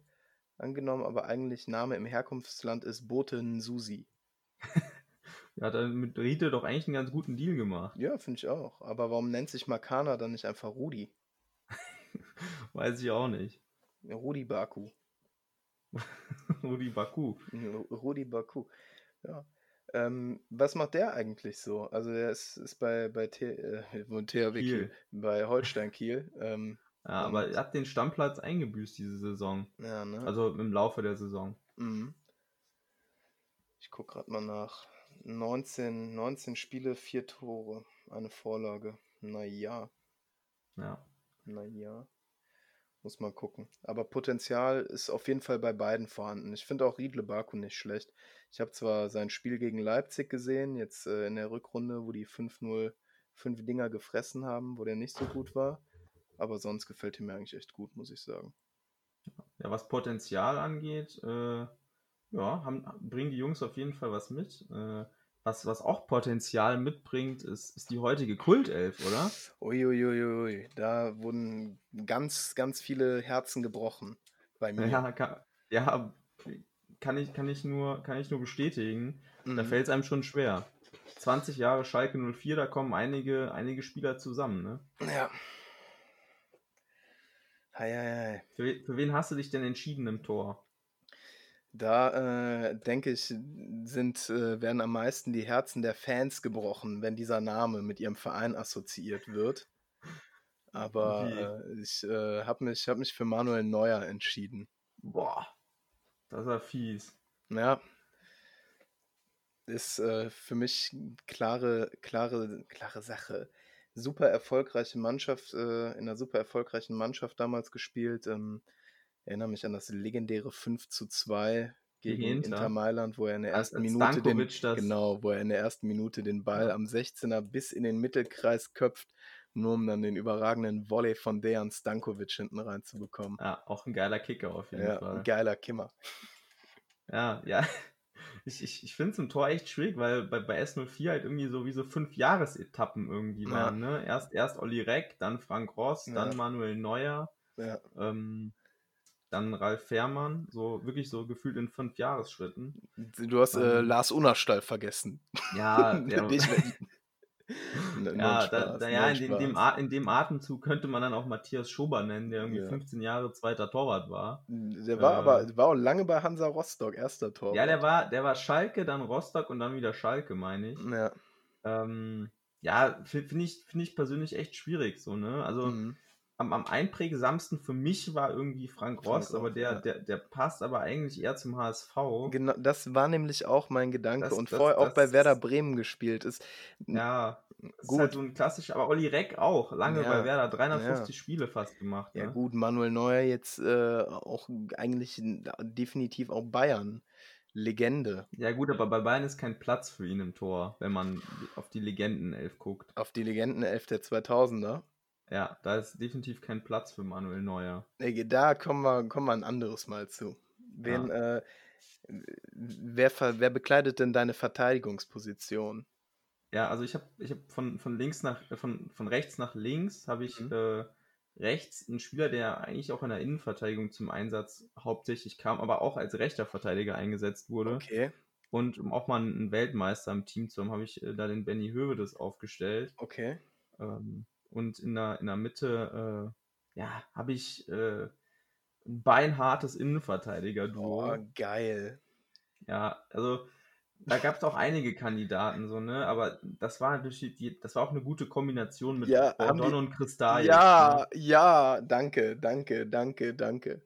angenommen, aber eigentlich Name im Herkunftsland ist Bote Nsusi. <laughs> Er hat dann mit Riedle doch eigentlich einen ganz guten Deal gemacht. Ja, finde ich auch. Aber warum nennt sich Makana dann nicht einfach Rudi? <laughs> Weiß ich auch nicht. Rudi Baku. <laughs> Rudi Baku. Rudi Baku. Ja. Ähm, was macht der eigentlich so? Also der ist, ist bei, bei T, äh, THW Kiel. Bei Holstein Kiel. Ähm, Ja, aber er hat den Stammplatz eingebüßt diese Saison. ja, ne? Also im Laufe der Saison. Mhm. Ich gucke gerade mal nach. 19, 19 Spiele, 4 Tore, eine Vorlage. Naja, Ja. naja. Muss man gucken. Aber Potenzial ist auf jeden Fall bei beiden vorhanden. Ich finde auch Riedle Baku nicht schlecht. Ich habe zwar sein Spiel gegen Leipzig gesehen, jetzt äh, in der Rückrunde, wo die 5-0 fünf Dinger gefressen haben, wo der nicht so gut war. Aber sonst gefällt mir eigentlich echt gut, muss ich sagen. Ja, was Potenzial angeht, äh, ja, haben, bringen die Jungs auf jeden Fall was mit. Äh, was, was auch Potenzial mitbringt, ist, ist die heutige Kultelf, oder? Uiuiuiui, da wurden ganz, ganz viele Herzen gebrochen bei mir. Ja, kann, ja kann, ich, kann, ich nur, kann ich nur bestätigen. Da Mhm. fällt es einem schon schwer. 20 Jahre Schalke 04, da kommen einige, einige Spieler zusammen, ne? Ja, Hei, hei, hei. Für, für wen hast du dich denn entschieden im Tor? Da äh, denke ich, sind, äh, werden am meisten die Herzen der Fans gebrochen, wenn dieser Name mit ihrem Verein assoziiert wird. Aber äh, ich äh, habe mich, hab mich für Manuel Neuer entschieden. Boah, das war fies. Ja. Ist äh, für mich klare, klare, klare Sache. Super erfolgreiche Mannschaft, äh, in einer super erfolgreichen Mannschaft damals gespielt. Ähm, erinnere mich an das legendäre 5 zu 2 gegen Gegen Inter. Inter Mailand, wo er in der Als- ersten als Minute den, Stankovic das- genau, wo er in der ersten Minute den Ball Ja. am 16er bis in den Mittelkreis köpft, nur um dann den überragenden Volley von Dejan Stankovic hinten reinzubekommen. Ja, auch ein geiler Kicker auf jeden Ja, Fall. ein geiler Kimmer. Ja, ja. Ich, ich, ich finde es im Tor echt schwierig, weil bei, bei S04 halt irgendwie so wie so fünf Jahresetappen irgendwie Ja. waren. Ne? Erst, erst Olli Reck, dann Frank Ross, Ja. dann Manuel Neuer, Ja. ähm, dann Ralf Fährmann. So wirklich so gefühlt in fünf Jahresschritten. Du hast äh, Ähm. Lars Unnerstall vergessen. Ja, <laughs> der, <laughs> da, da, in, dem, in dem Atemzug könnte man dann auch Matthias Schober nennen, der irgendwie Ja. 15 Jahre zweiter Torwart war. Der war äh, aber war auch lange bei Hansa Rostock, erster Tor. Ja, der war, der war Schalke, dann Rostock und dann wieder Schalke, meine ich. Ja. Ähm, ja, finde ich, find ich persönlich echt schwierig, so, ne? Also Mhm. Am, am einprägsamsten für mich war irgendwie Frank Ross, aber der, ja. der, der passt aber eigentlich eher zum HSV. Genau, das war nämlich auch mein Gedanke Das- und das- vorher auch bei das- Werder Bremen gespielt ist. Ja, das Gut. ist halt so ein klassisch, aber Olli Reck auch, lange Ja, bei Werder, 350 Spiele fast gemacht. Ja ne? gut, Manuel Neuer jetzt äh, auch eigentlich definitiv auch Bayern. Legende. Ja gut, aber bei Bayern ist kein Platz für ihn im Tor, wenn man auf die Legendenelf guckt. Auf die Legendenelf der 2000er. Ja, da ist definitiv kein Platz für Manuel Neuer. Da kommen wir, kommen wir ein anderes Mal zu. Wen, äh, wer, wer bekleidet denn deine Verteidigungsposition? Ja, also ich habe ich hab von, von links nach, äh, von, von rechts nach links habe ich Mhm. äh, rechts einen Spieler, der eigentlich auch in der Innenverteidigung zum Einsatz hauptsächlich kam, aber auch als rechter Verteidiger eingesetzt wurde. Okay, Und um auch mal einen Weltmeister im Team zu haben, habe ich äh, da den Benny Hövedes aufgestellt. okay. Ähm, und in der, in der Mitte, äh, ja, habe ich äh, ein beinhartes Innenverteidiger-Duo. Oh, geil. Ja, also da gab es auch einige Kandidaten, so, ne? Aber das war natürlich das war auch eine gute Kombination mit Ja, Bordon die- und Kristall. Ja, ja, danke, danke, danke, danke.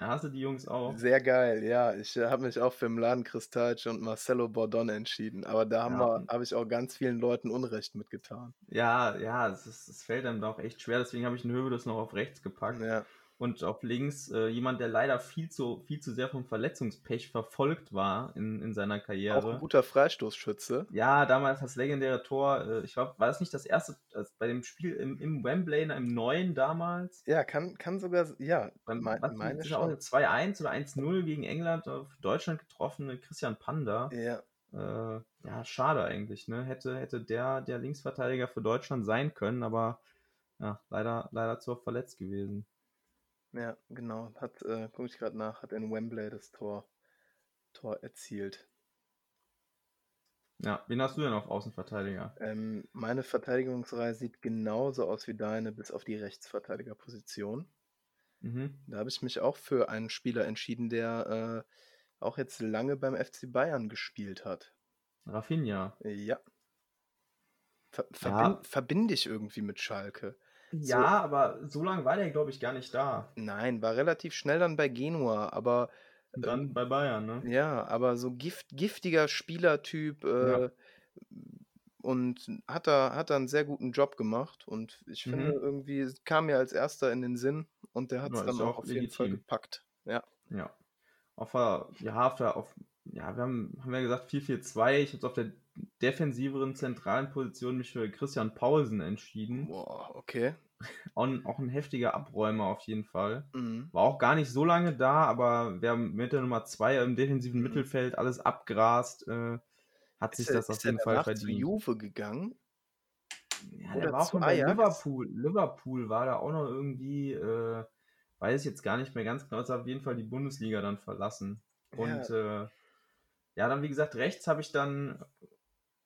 Hast du die Jungs auch? Sehr geil, ja. Ich äh, habe mich auch für Mladen Kristalc und Marcelo Bordon entschieden. Aber da haben Ja. wir, habe ich auch ganz vielen Leuten Unrecht mitgetan. Ja, ja, es, ist, es fällt einem da auch echt schwer, deswegen habe ich einen Hövedes noch auf rechts gepackt. Ja, Und auf links äh, jemand, der leider viel zu, viel zu sehr vom Verletzungspech verfolgt war in, in seiner auch ein Karriere. guter Freistoßschütze. Ja, damals das legendäre Tor, äh, ich glaube, war das nicht das erste, also bei dem Spiel im, im Wembley, im neuen damals? Ja, kann, kann sogar, ja, Beim, me- was, meine das ist auch eine 2-1 oder 1-0 gegen England auf Deutschland getroffene Christian Panda. Ja, Äh, ja, schade eigentlich, ne? Hätte, hätte der der Linksverteidiger für Deutschland sein können, aber ja, leider, leider zu oft verletzt gewesen. Ja, genau. Hat, äh, gucke ich gerade nach, hat in Wembley das Tor, Tor erzielt. Ja, wen hast du denn auf Außenverteidiger? Ähm, meine Verteidigungsreihe sieht genauso aus wie deine, bis auf die Rechtsverteidigerposition. Mhm. Da habe ich mich auch für einen Spieler entschieden, der äh, auch jetzt lange beim FC Bayern gespielt hat. Rafinha. Ja. Ver Ja. verbin verbinde ich irgendwie mit Schalke. Ja, aber so lange war der, glaube ich, gar nicht da. Nein, war relativ schnell dann bei Genua, aber Und dann bei Bayern, ne? ja, aber so gift giftiger Spielertyp äh, Ja. und hat da, hat da einen sehr guten Job gemacht und ich Mhm. finde irgendwie, es kam mir als erster in den Sinn und der hat es Ja, dann auch auf jeden Fall gepackt. Ja. Ja. Auf der, ja, auf der, auf, ja, wir haben, haben ja gesagt 4-4-2. Ich habe auf der defensiveren zentralen Position mich für Christian Paulsen entschieden. Boah, okay. Auch ein, auch ein heftiger Abräumer auf jeden Fall. Mhm. War auch gar nicht so lange da, aber wer mit der Nummer 2 im defensiven Mhm. Mittelfeld alles abgrast, äh, hat sich Ist er, das auf ist jeden Fall danach zu verdient. Juve gegangen? Ja, Oder der war auch zu mal bei Ajax? Liverpool. Liverpool war da auch noch irgendwie, äh, weiß ich jetzt gar nicht mehr ganz genau, ist auf jeden Fall die Bundesliga dann verlassen. Und ja, äh, ja dann wie gesagt, rechts habe ich dann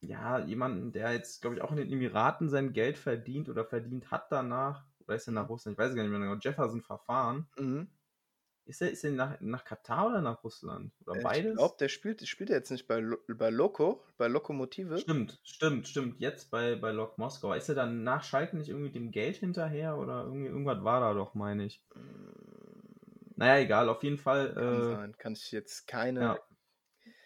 ja jemanden, der jetzt, glaube ich, auch in den Emiraten sein Geld verdient oder verdient hat danach oder ist er nach Russland? Ich weiß gar nicht mehr genau. Jefferson Verfahren. Mhm. Ist er, ist er nach, nach Katar oder nach Russland? Oder Äh, beides? Ich glaube, der spielt, spielt er jetzt nicht bei, bei Loco, bei Lokomotive. Stimmt, stimmt, stimmt. Jetzt bei, bei Lok Moskau. Ist er dann nach Schalke nicht irgendwie dem Geld hinterher oder irgendwie, irgendwas war da doch, meine ich. Naja, egal, auf jeden Fall. Kann Äh, sein. Kann ich jetzt keine. ja.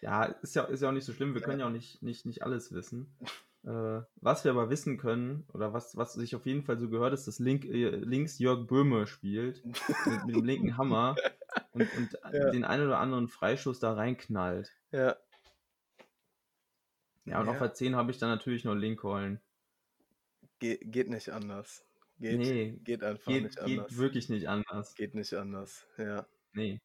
Ja, ist ja, ist ja auch nicht so schlimm. Wir können ja auch nicht, nicht, nicht alles wissen. Äh, was wir aber wissen können, oder was, was sich auf jeden Fall so gehört, ist, dass Link, äh, links Jörg Böhme spielt. mit, mit dem linken <laughs> Hammer und, und Ja. den einen oder anderen Freischuss da reinknallt. Ja. Ja, und Ja. auf der 10 habe ich dann natürlich noch Lincoln. Ge geht nicht anders. Geht, Nee, geht einfach Geht, nicht geht anders. wirklich nicht anders. Geht nicht anders. Ja. Nee,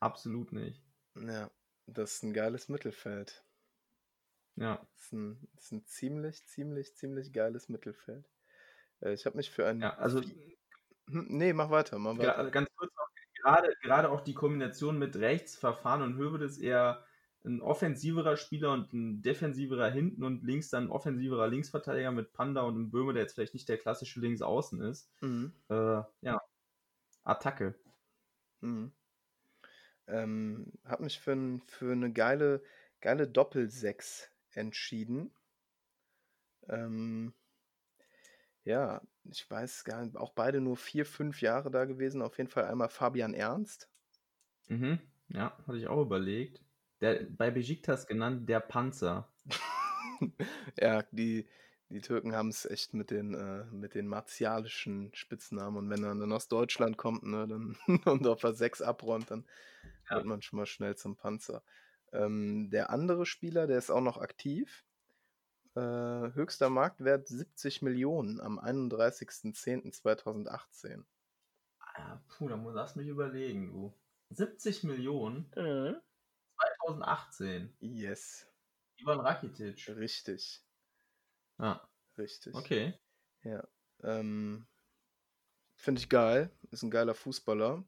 absolut nicht. Ja. Das ist ein geiles Mittelfeld. Ja, Das ist ein, das ist ein ziemlich, ziemlich, ziemlich geiles Mittelfeld. Äh, Ich habe mich für ein. ja also Hm, Nee, mach weiter, mach weiter. ganz kurz noch, gerade, gerade auch die Kombination mit rechts, Verfahren und Hövel ist eher ein offensiverer Spieler und ein defensiverer hinten und links dann ein offensiverer Linksverteidiger mit Panda und einem Böhme, der jetzt vielleicht nicht der klassische Linksaußen ist. Mhm. Äh, ja, Attacke. Mhm. Ähm, habe mich für, für eine geile, geile Doppel-Sechs entschieden. Ähm, ja, ich weiß gar nicht, auch beide nur vier, fünf Jahre da gewesen. Auf jeden Fall einmal Fabian Ernst. Mhm. Ja, hatte ich auch überlegt. Der, bei Besiktas genannt der Panzer. <laughs> Ja, die, die Türken haben es echt mit den, äh, mit den martialischen Spitznamen. Und wenn er dann aus Deutschland kommt, ne, dann <laughs> und auf der 6 abräumt, dann Ja. wird man schon mal schnell zum Panzer. Ähm, der andere Spieler, der ist auch noch aktiv. Äh, höchster Marktwert 70 Millionen am 31.10.2018. Ah, puh, da muss lass mich überlegen, du. 70 Millionen 2018. Yes, Ivan Rakitic. richtig, Ja, richtig. okay. Ja, ähm, finde ich geil. Ist ein geiler Fußballer.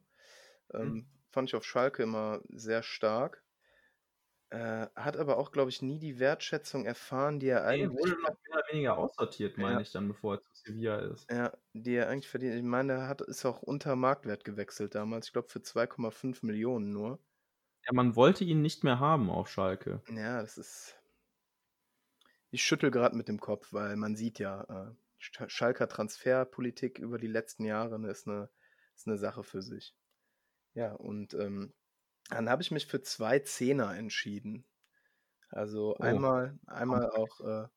Ähm, Mhm. Fand ich auf Schalke immer sehr stark. Äh, hat aber auch, glaube ich, nie die Wertschätzung erfahren, die er eigentlich, wurde noch mehr oder weniger aussortiert, meine Ja. ich, dann, bevor er zu Sevilla ist. ja, die er eigentlich verdient. Ich meine, er hat, ist auch unter Marktwert gewechselt damals. Ich glaube, für 2,5 Millionen nur. Ja, man wollte ihn nicht mehr haben auf Schalke. Ja, das ist. Ich schüttel gerade mit dem Kopf, weil man sieht ja, äh, Sch- Schalker Transferpolitik über die letzten Jahre ne, ist, eine, ist eine Sache für sich. Ja, und ähm, dann habe ich mich für zwei Zehner entschieden. Also Oh. einmal, einmal auch, äh,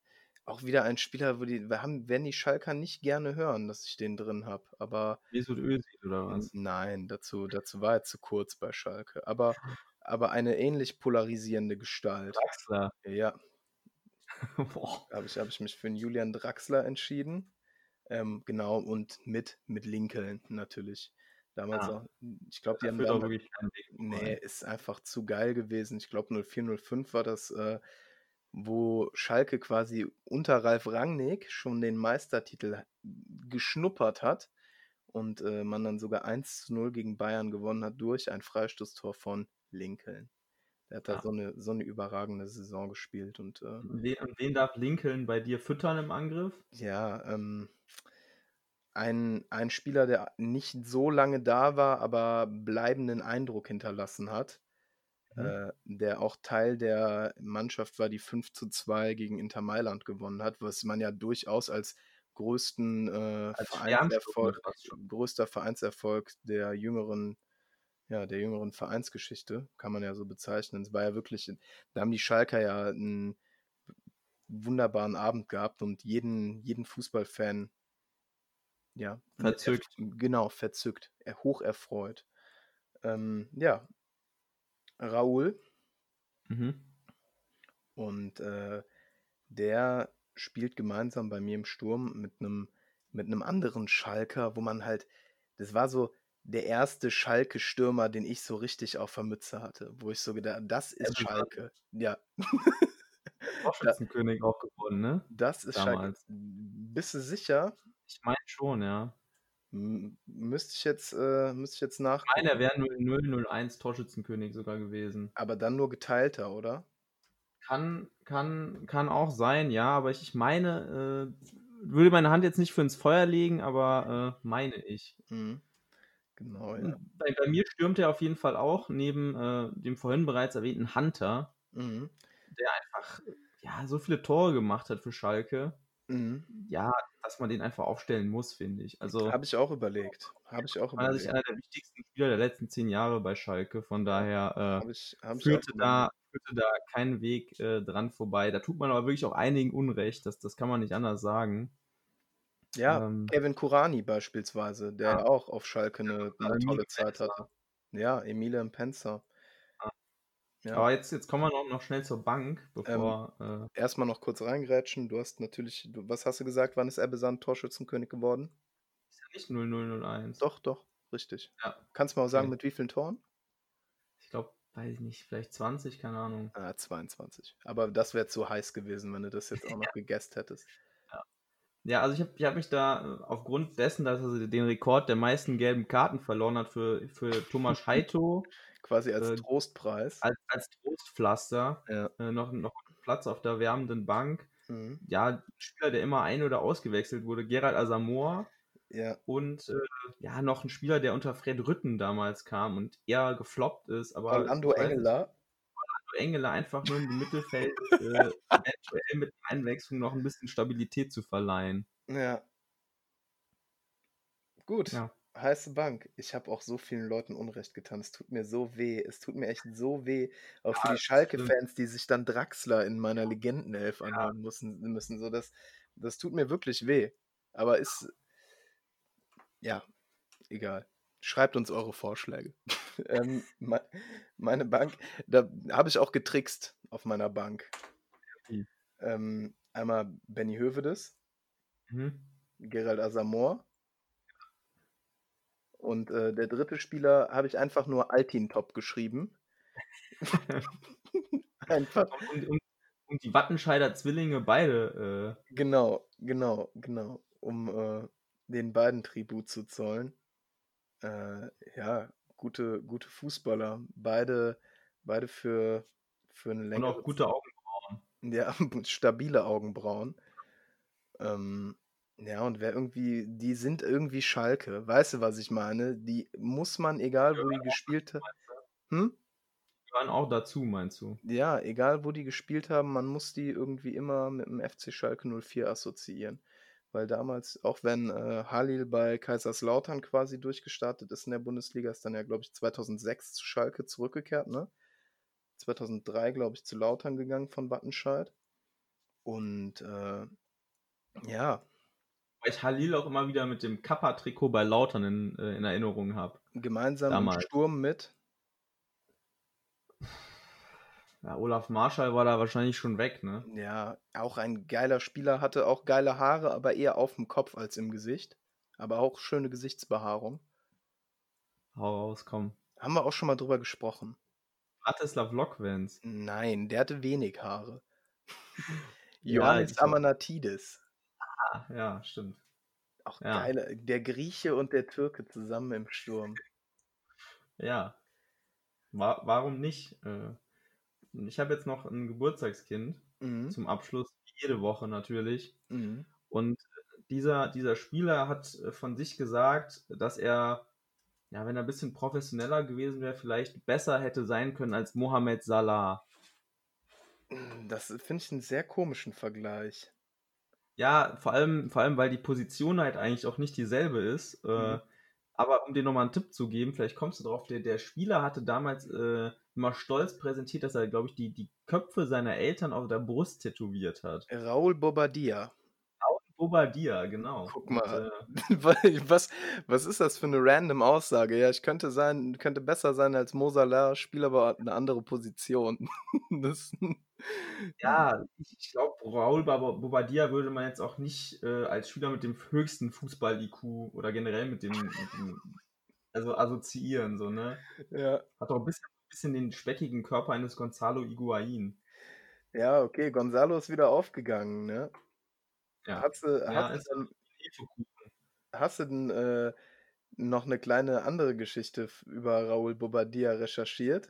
auch wieder ein Spieler, wo die, wir haben, werden die Schalker nicht gerne hören, dass ich den drin habe. Aber Mesut Özil oder was? nein, dazu, dazu war er zu kurz bei Schalke. Aber, <laughs> aber eine ähnlich polarisierende Gestalt. Draxler. Ja. <laughs> habe ich, hab ich mich für einen Julian Draxler entschieden. Ähm, genau, und mit, mit Lincoln natürlich. Damals Ah. auch, ich glaube, die haben damals, wirklich nee, ist einfach zu geil gewesen. Ich glaube, 0405 war das, äh, wo Schalke quasi unter Ralf Rangnick schon den Meistertitel geschnuppert hat und äh, man dann sogar 1 zu 0 gegen Bayern gewonnen hat durch ein Freistoßtor von Lincoln. Der hat da Ja. so eine, so eine überragende Saison gespielt und äh, Wen, wen darf Lincoln bei dir füttern im Angriff? Ja, ähm, ein, ein Spieler, der nicht so lange da war, aber bleibenden Eindruck hinterlassen hat, Mhm. äh, der auch Teil der Mannschaft war, die 5 zu 2 gegen Inter Mailand gewonnen hat, was man ja durchaus als größten äh, Als Vereinserfolg, größter Vereinserfolg der jüngeren, ja, der jüngeren Vereinsgeschichte, kann man ja so bezeichnen. Es war ja wirklich, da haben die Schalker ja einen wunderbaren Abend gehabt und jeden, jeden Fußballfan ja, Verzückt. genau, verzückt, er- hoch erfreut. Ähm, ja, Raoul Mhm. und äh, der spielt gemeinsam bei mir im Sturm mit einem mit einem anderen Schalker, wo man halt, das war so der erste Schalke-Stürmer, den ich so richtig auf der Mütze hatte, wo ich so gedacht, das ist. Schalke. Ja, Torschützenkönig auch <laughs> gewonnen, ne? das ist Schalke. Damals. Bist du sicher? Ich meine schon, ja. M müsste ich jetzt, äh, müsste ich jetzt meine, nachgucken. er wäre 0-0-1 Torschützenkönig sogar gewesen. Aber dann nur geteilter, oder? Kann, kann, kann auch sein, ja, aber ich, ich meine, äh, würde meine Hand jetzt nicht für ins Feuer legen, aber äh, meine ich. Mhm. Genau, ja. Bei, bei, mir stürmt er auf jeden Fall auch neben äh, dem vorhin bereits erwähnten Hunter, mhm. der einfach ja, so viele Tore gemacht hat für Schalke. Mhm. Ja, dass man den einfach aufstellen muss, finde ich. Also habe ich auch überlegt. Habe ich auch überlegt. Er ist einer der wichtigsten Spieler der letzten zehn Jahre bei Schalke. Von daher äh, hab ich, hab führte, da, führte da kein Weg äh, dran vorbei. Da tut man aber wirklich auch einigen Unrecht. Das, das kann man nicht anders sagen. Ja, ähm, Kevin Kurani beispielsweise, der ja. auch auf Schalke eine, eine tolle Zeit hatte. Ja, Emile Penzer. Ja. Aber jetzt, jetzt kommen wir noch, noch schnell zur Bank, bevor. Ähm, äh, erstmal noch kurz reingrätschen. Du hast natürlich, du, was hast du gesagt, wann ist Ebbesand Torschützenkönig geworden? Ist ja nicht 0001. Doch, doch, richtig. Ja. Kannst du mal sagen, okay. mit wie vielen Toren? Ich glaube, weiß ich nicht, vielleicht 20, keine Ahnung. Ah, 22. Aber das wäre zu heiß gewesen, wenn du das jetzt auch noch <laughs> gegessen hättest. Ja, also ich habe ich hab mich da äh, aufgrund dessen, dass er den Rekord der meisten gelben Karten verloren hat für, für Thomas <laughs> Heito. Quasi als äh, Trostpreis. Als, als Trostpflaster. Ja. Äh, noch, noch Platz auf der wärmenden Bank. Mhm. Ja, ein Spieler, der immer ein- oder ausgewechselt wurde, Gerald Asamoah. Ja. Und äh, ja, noch ein Spieler, der unter Fred Rütten damals kam und eher gefloppt ist. Aber Orlando Engeler. Engele einfach nur im Mittelfeld <laughs> äh, eventuell mit Einwechslung noch ein bisschen Stabilität zu verleihen. Ja. Gut. Ja. Heiße Bank. Ich habe auch so vielen Leuten Unrecht getan. Es tut mir so weh. Es tut mir echt so weh. Auch ja, für die Schalke-Fans, die sich dann Draxler in meiner Legendenelf ja. anhören müssen. müssen. So, das, das tut mir wirklich weh. Aber ist. Ja, egal. Schreibt uns eure Vorschläge. <laughs> ähm, meine Bank, da habe ich auch getrickst auf meiner Bank. Mhm. Ähm, einmal Benny Hövedes, mhm. Gerald Asamoah. Und äh, der dritte Spieler habe ich einfach nur Altin Top geschrieben. <laughs> einfach. Und, und, und, die Wattenscheider Zwillinge beide. Äh... Genau, genau, genau. Um äh, den beiden Tribut zu zollen. Äh, ja, gute, gute Fußballer. Beide, beide für, für eine längere Und auch gute Augenbrauen. Ja, <laughs> stabile Augenbrauen. Ähm, ja, und wer irgendwie, die sind irgendwie Schalke. Weißt du, was ich meine? Die muss man, egal wo die gespielt haben. Hm? Die gehören auch dazu, meinst du? Ja, egal wo die gespielt haben, man muss die irgendwie immer mit dem FC Schalke 04 assoziieren weil damals, auch wenn äh, Halil bei Kaiserslautern quasi durchgestartet ist in der Bundesliga, ist dann ja, glaube ich, 2006 zu Schalke zurückgekehrt, ne? 2003, glaube ich, zu Lautern gegangen von Wattenscheid. Und äh, ja. Weil ich Halil auch immer wieder mit dem Kappa-Trikot bei Lautern in, äh, in Erinnerung habe. Gemeinsam damals. im Sturm mit ja, Olaf Marschall war da wahrscheinlich schon weg, ne? Ja, auch ein geiler Spieler, hatte auch geile Haare, aber eher auf dem Kopf als im Gesicht. Aber auch schöne Gesichtsbehaarung. Hau raus, komm. Haben wir auch schon mal drüber gesprochen. Bratislav Lokvens. Nein, der hatte wenig Haare. <laughs> Johannes ja, Amanatidis. Ah, ja, stimmt. Auch ja. geile, der Grieche und der Türke zusammen im Sturm. Ja. War, warum nicht? Äh, ich habe jetzt noch ein Geburtstagskind mhm. zum Abschluss, jede Woche natürlich. Mhm. Und dieser, dieser Spieler hat äh, von sich gesagt, dass er, ja, wenn er ein bisschen professioneller gewesen wäre, vielleicht besser hätte sein können als Mohamed Salah. Das finde ich einen sehr komischen Vergleich. Ja, vor allem, vor allem, weil die Position halt eigentlich auch nicht dieselbe ist. Äh, mhm. Aber um dir nochmal einen Tipp zu geben, vielleicht kommst du drauf, der, der Spieler hatte damals äh, immer stolz präsentiert, dass er, glaube ich, die, die Köpfe seiner Eltern auf der Brust tätowiert hat. Raul Bobadilla. Bobadilla, genau. Guck mal. Und, äh, <laughs> was, was ist das für eine random Aussage? Ja, ich könnte sein, könnte besser sein als Mosala, spiele aber eine andere Position. <laughs> das, ja, ich, glaube, Raul Bobadilla würde man jetzt auch nicht äh, als Spieler mit dem höchsten Fußball-IQ oder generell mit dem, mit dem also assoziieren, so, ne? Ja. Hat auch ein bisschen bisschen den speckigen Körper eines Gonzalo Higuain. Ja, okay, Gonzalo ist wieder aufgegangen, ne? Ja. Hast du, ja, hast, du dann, hast du denn äh, noch eine kleine andere Geschichte über Raul Bobadilla recherchiert?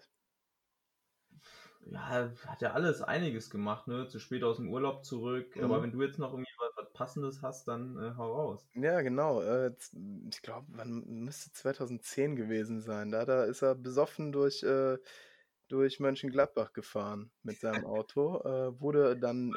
Ja, hat ja alles einiges gemacht, ne? Zu spät aus dem Urlaub zurück. Mhm. Aber wenn du jetzt noch irgendwie was, Passendes hast, dann äh, hau raus. Ja, genau. Äh, ich glaube, wann müsste 2010 gewesen sein. Da, da ist er besoffen durch, äh, durch Mönchengladbach gefahren mit seinem <laughs> Auto. Äh, wurde dann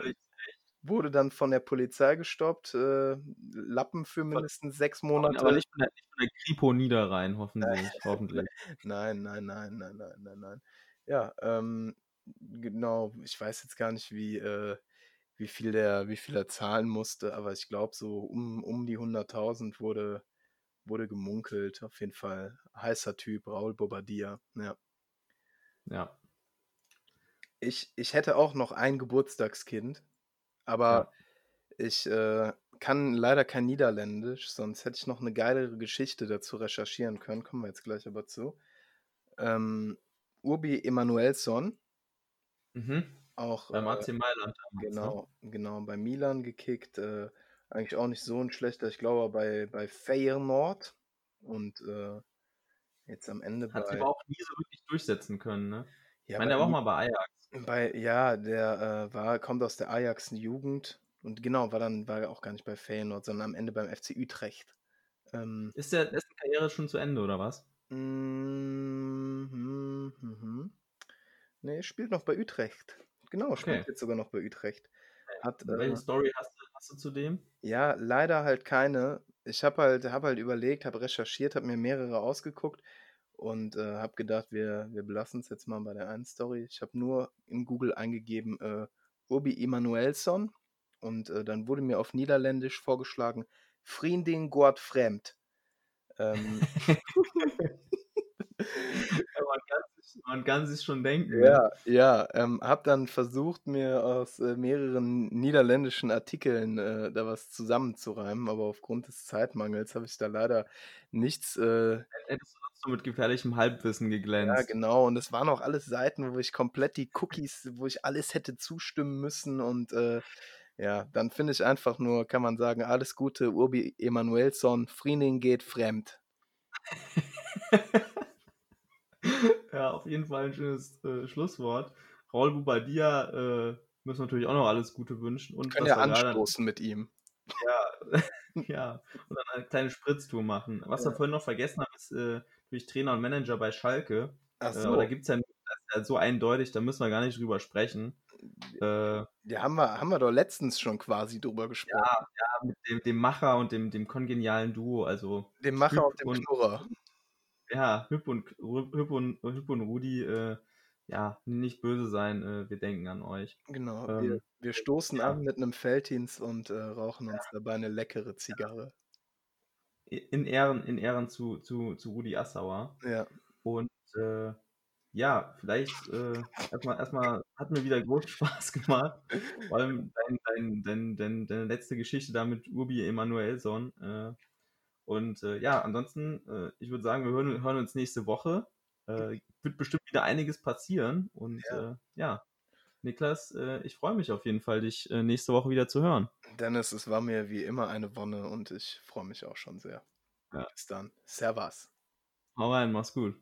wurde dann von der Polizei gestoppt, äh, Lappen für mindestens sechs Monate. Aber nicht von der, nicht von der Kripo Niederrhein, hoffentlich. <laughs> hoffentlich. Nein, nein, nein, nein, nein, nein, nein. Ja, ähm, genau, ich weiß jetzt gar nicht, wie, äh, wie, viel der, wie viel er zahlen musste, aber ich glaube, so um, um die 100.000 wurde, wurde gemunkelt. Auf jeden Fall heißer Typ, Raul Bobadilla. Ja. Ja. Ich, ich hätte auch noch ein Geburtstagskind. Aber ja. ich äh, kann leider kein Niederländisch, sonst hätte ich noch eine geilere Geschichte dazu recherchieren können. Kommen wir jetzt gleich aber zu. Ähm, Urbi Emanuelson. Mhm. Auch, beim AC Mailand. Damals, ne? genau, ne? genau, bei Milan gekickt. Äh, eigentlich auch nicht so ein schlechter, ich glaube bei, bei Feyenoord. Und äh, jetzt am Ende Hat bei... sie aber auch nie so wirklich durchsetzen können, ne? Ja, ich meine, der war auch mal bei Ajax. Bei, ja, der äh, war, kommt aus der Ajax-Jugend und genau, war dann war auch gar nicht bei Feyenoord, sondern am Ende beim FC Utrecht. Ähm, ist der dessen Karriere schon zu Ende oder was? Mm, hm, hm. Nee, spielt noch bei Utrecht. Genau, spielt jetzt sogar noch bei Utrecht. Hat, Welche äh, Story hast du, hast du zu dem? Ja, leider halt keine. Ich habe halt, hab halt überlegt, habe recherchiert, habe mir mehrere ausgeguckt und äh, habe gedacht, wir, wir belassen es jetzt mal bei der einen Story. Ich habe nur in Google eingegeben äh, Obi Emanuelson und äh, dann wurde mir auf Niederländisch vorgeschlagen Vriendin Gott fremd. Ähm, man, kann sich, man, kann sich, schon denken. Ja, ne? ja. Ähm, habe dann versucht, mir aus äh, mehreren niederländischen Artikeln äh, da was zusammenzureimen, aber aufgrund des Zeitmangels habe ich da leider nichts. Äh, Hättest du so mit gefährlichem Halbwissen geglänzt. Ja, genau. Und es waren auch alles Seiten, wo ich komplett die Cookies, wo ich alles hätte zustimmen müssen. Und äh, ja, dann finde ich einfach nur, kann man sagen, alles Gute, Urbi Emanuelson, Friening geht fremd. <laughs> ja, auf jeden Fall ein schönes äh, Schlusswort. Raul Bubadia äh, müssen wir natürlich auch noch alles Gute wünschen. Und Können ja anstoßen mit ihm. Ja, <laughs> ja, und dann eine kleine Spritztour machen. Was ja. wir vorhin noch vergessen haben, ist äh, durch Trainer und Manager bei Schalke. Ach äh, so. Äh, da gibt es ja, ja so eindeutig, da müssen wir gar nicht drüber sprechen. Äh, ja, haben wir, haben wir doch letztens schon quasi drüber gesprochen. Ja, ja mit dem, dem Macher und dem, dem kongenialen Duo, also. Dem Macher und dem Knurrer. Ja, Hüb und, Hüb und, Hüb und Rudi, äh, ja, nicht böse sein, äh, wir denken an euch. Genau, ähm, wir, wir stoßen ja. an mit einem Felddienst und äh, rauchen uns ja. dabei eine leckere Zigarre in Ehren, in Ehren zu, zu, zu Rudi Assauer. Ja. Und äh, ja, vielleicht äh, erstmal, erstmal hat mir wieder großen <laughs> Spaß gemacht. Vor allem dein, dein, dein, dein, deine letzte Geschichte da mit Urbi Emanuelson. Äh, und äh, ja, ansonsten, äh, ich würde sagen, wir hören, hören, uns nächste Woche. Äh, wird bestimmt wieder einiges passieren. Und ja, ja Niklas, äh, ich freue mich auf jeden Fall, dich äh, nächste Woche wieder zu hören. Dennis, es war mir wie immer eine Wonne und ich freue mich auch schon sehr. Ja. Bis dann. Servus. Hau rein, mach's gut.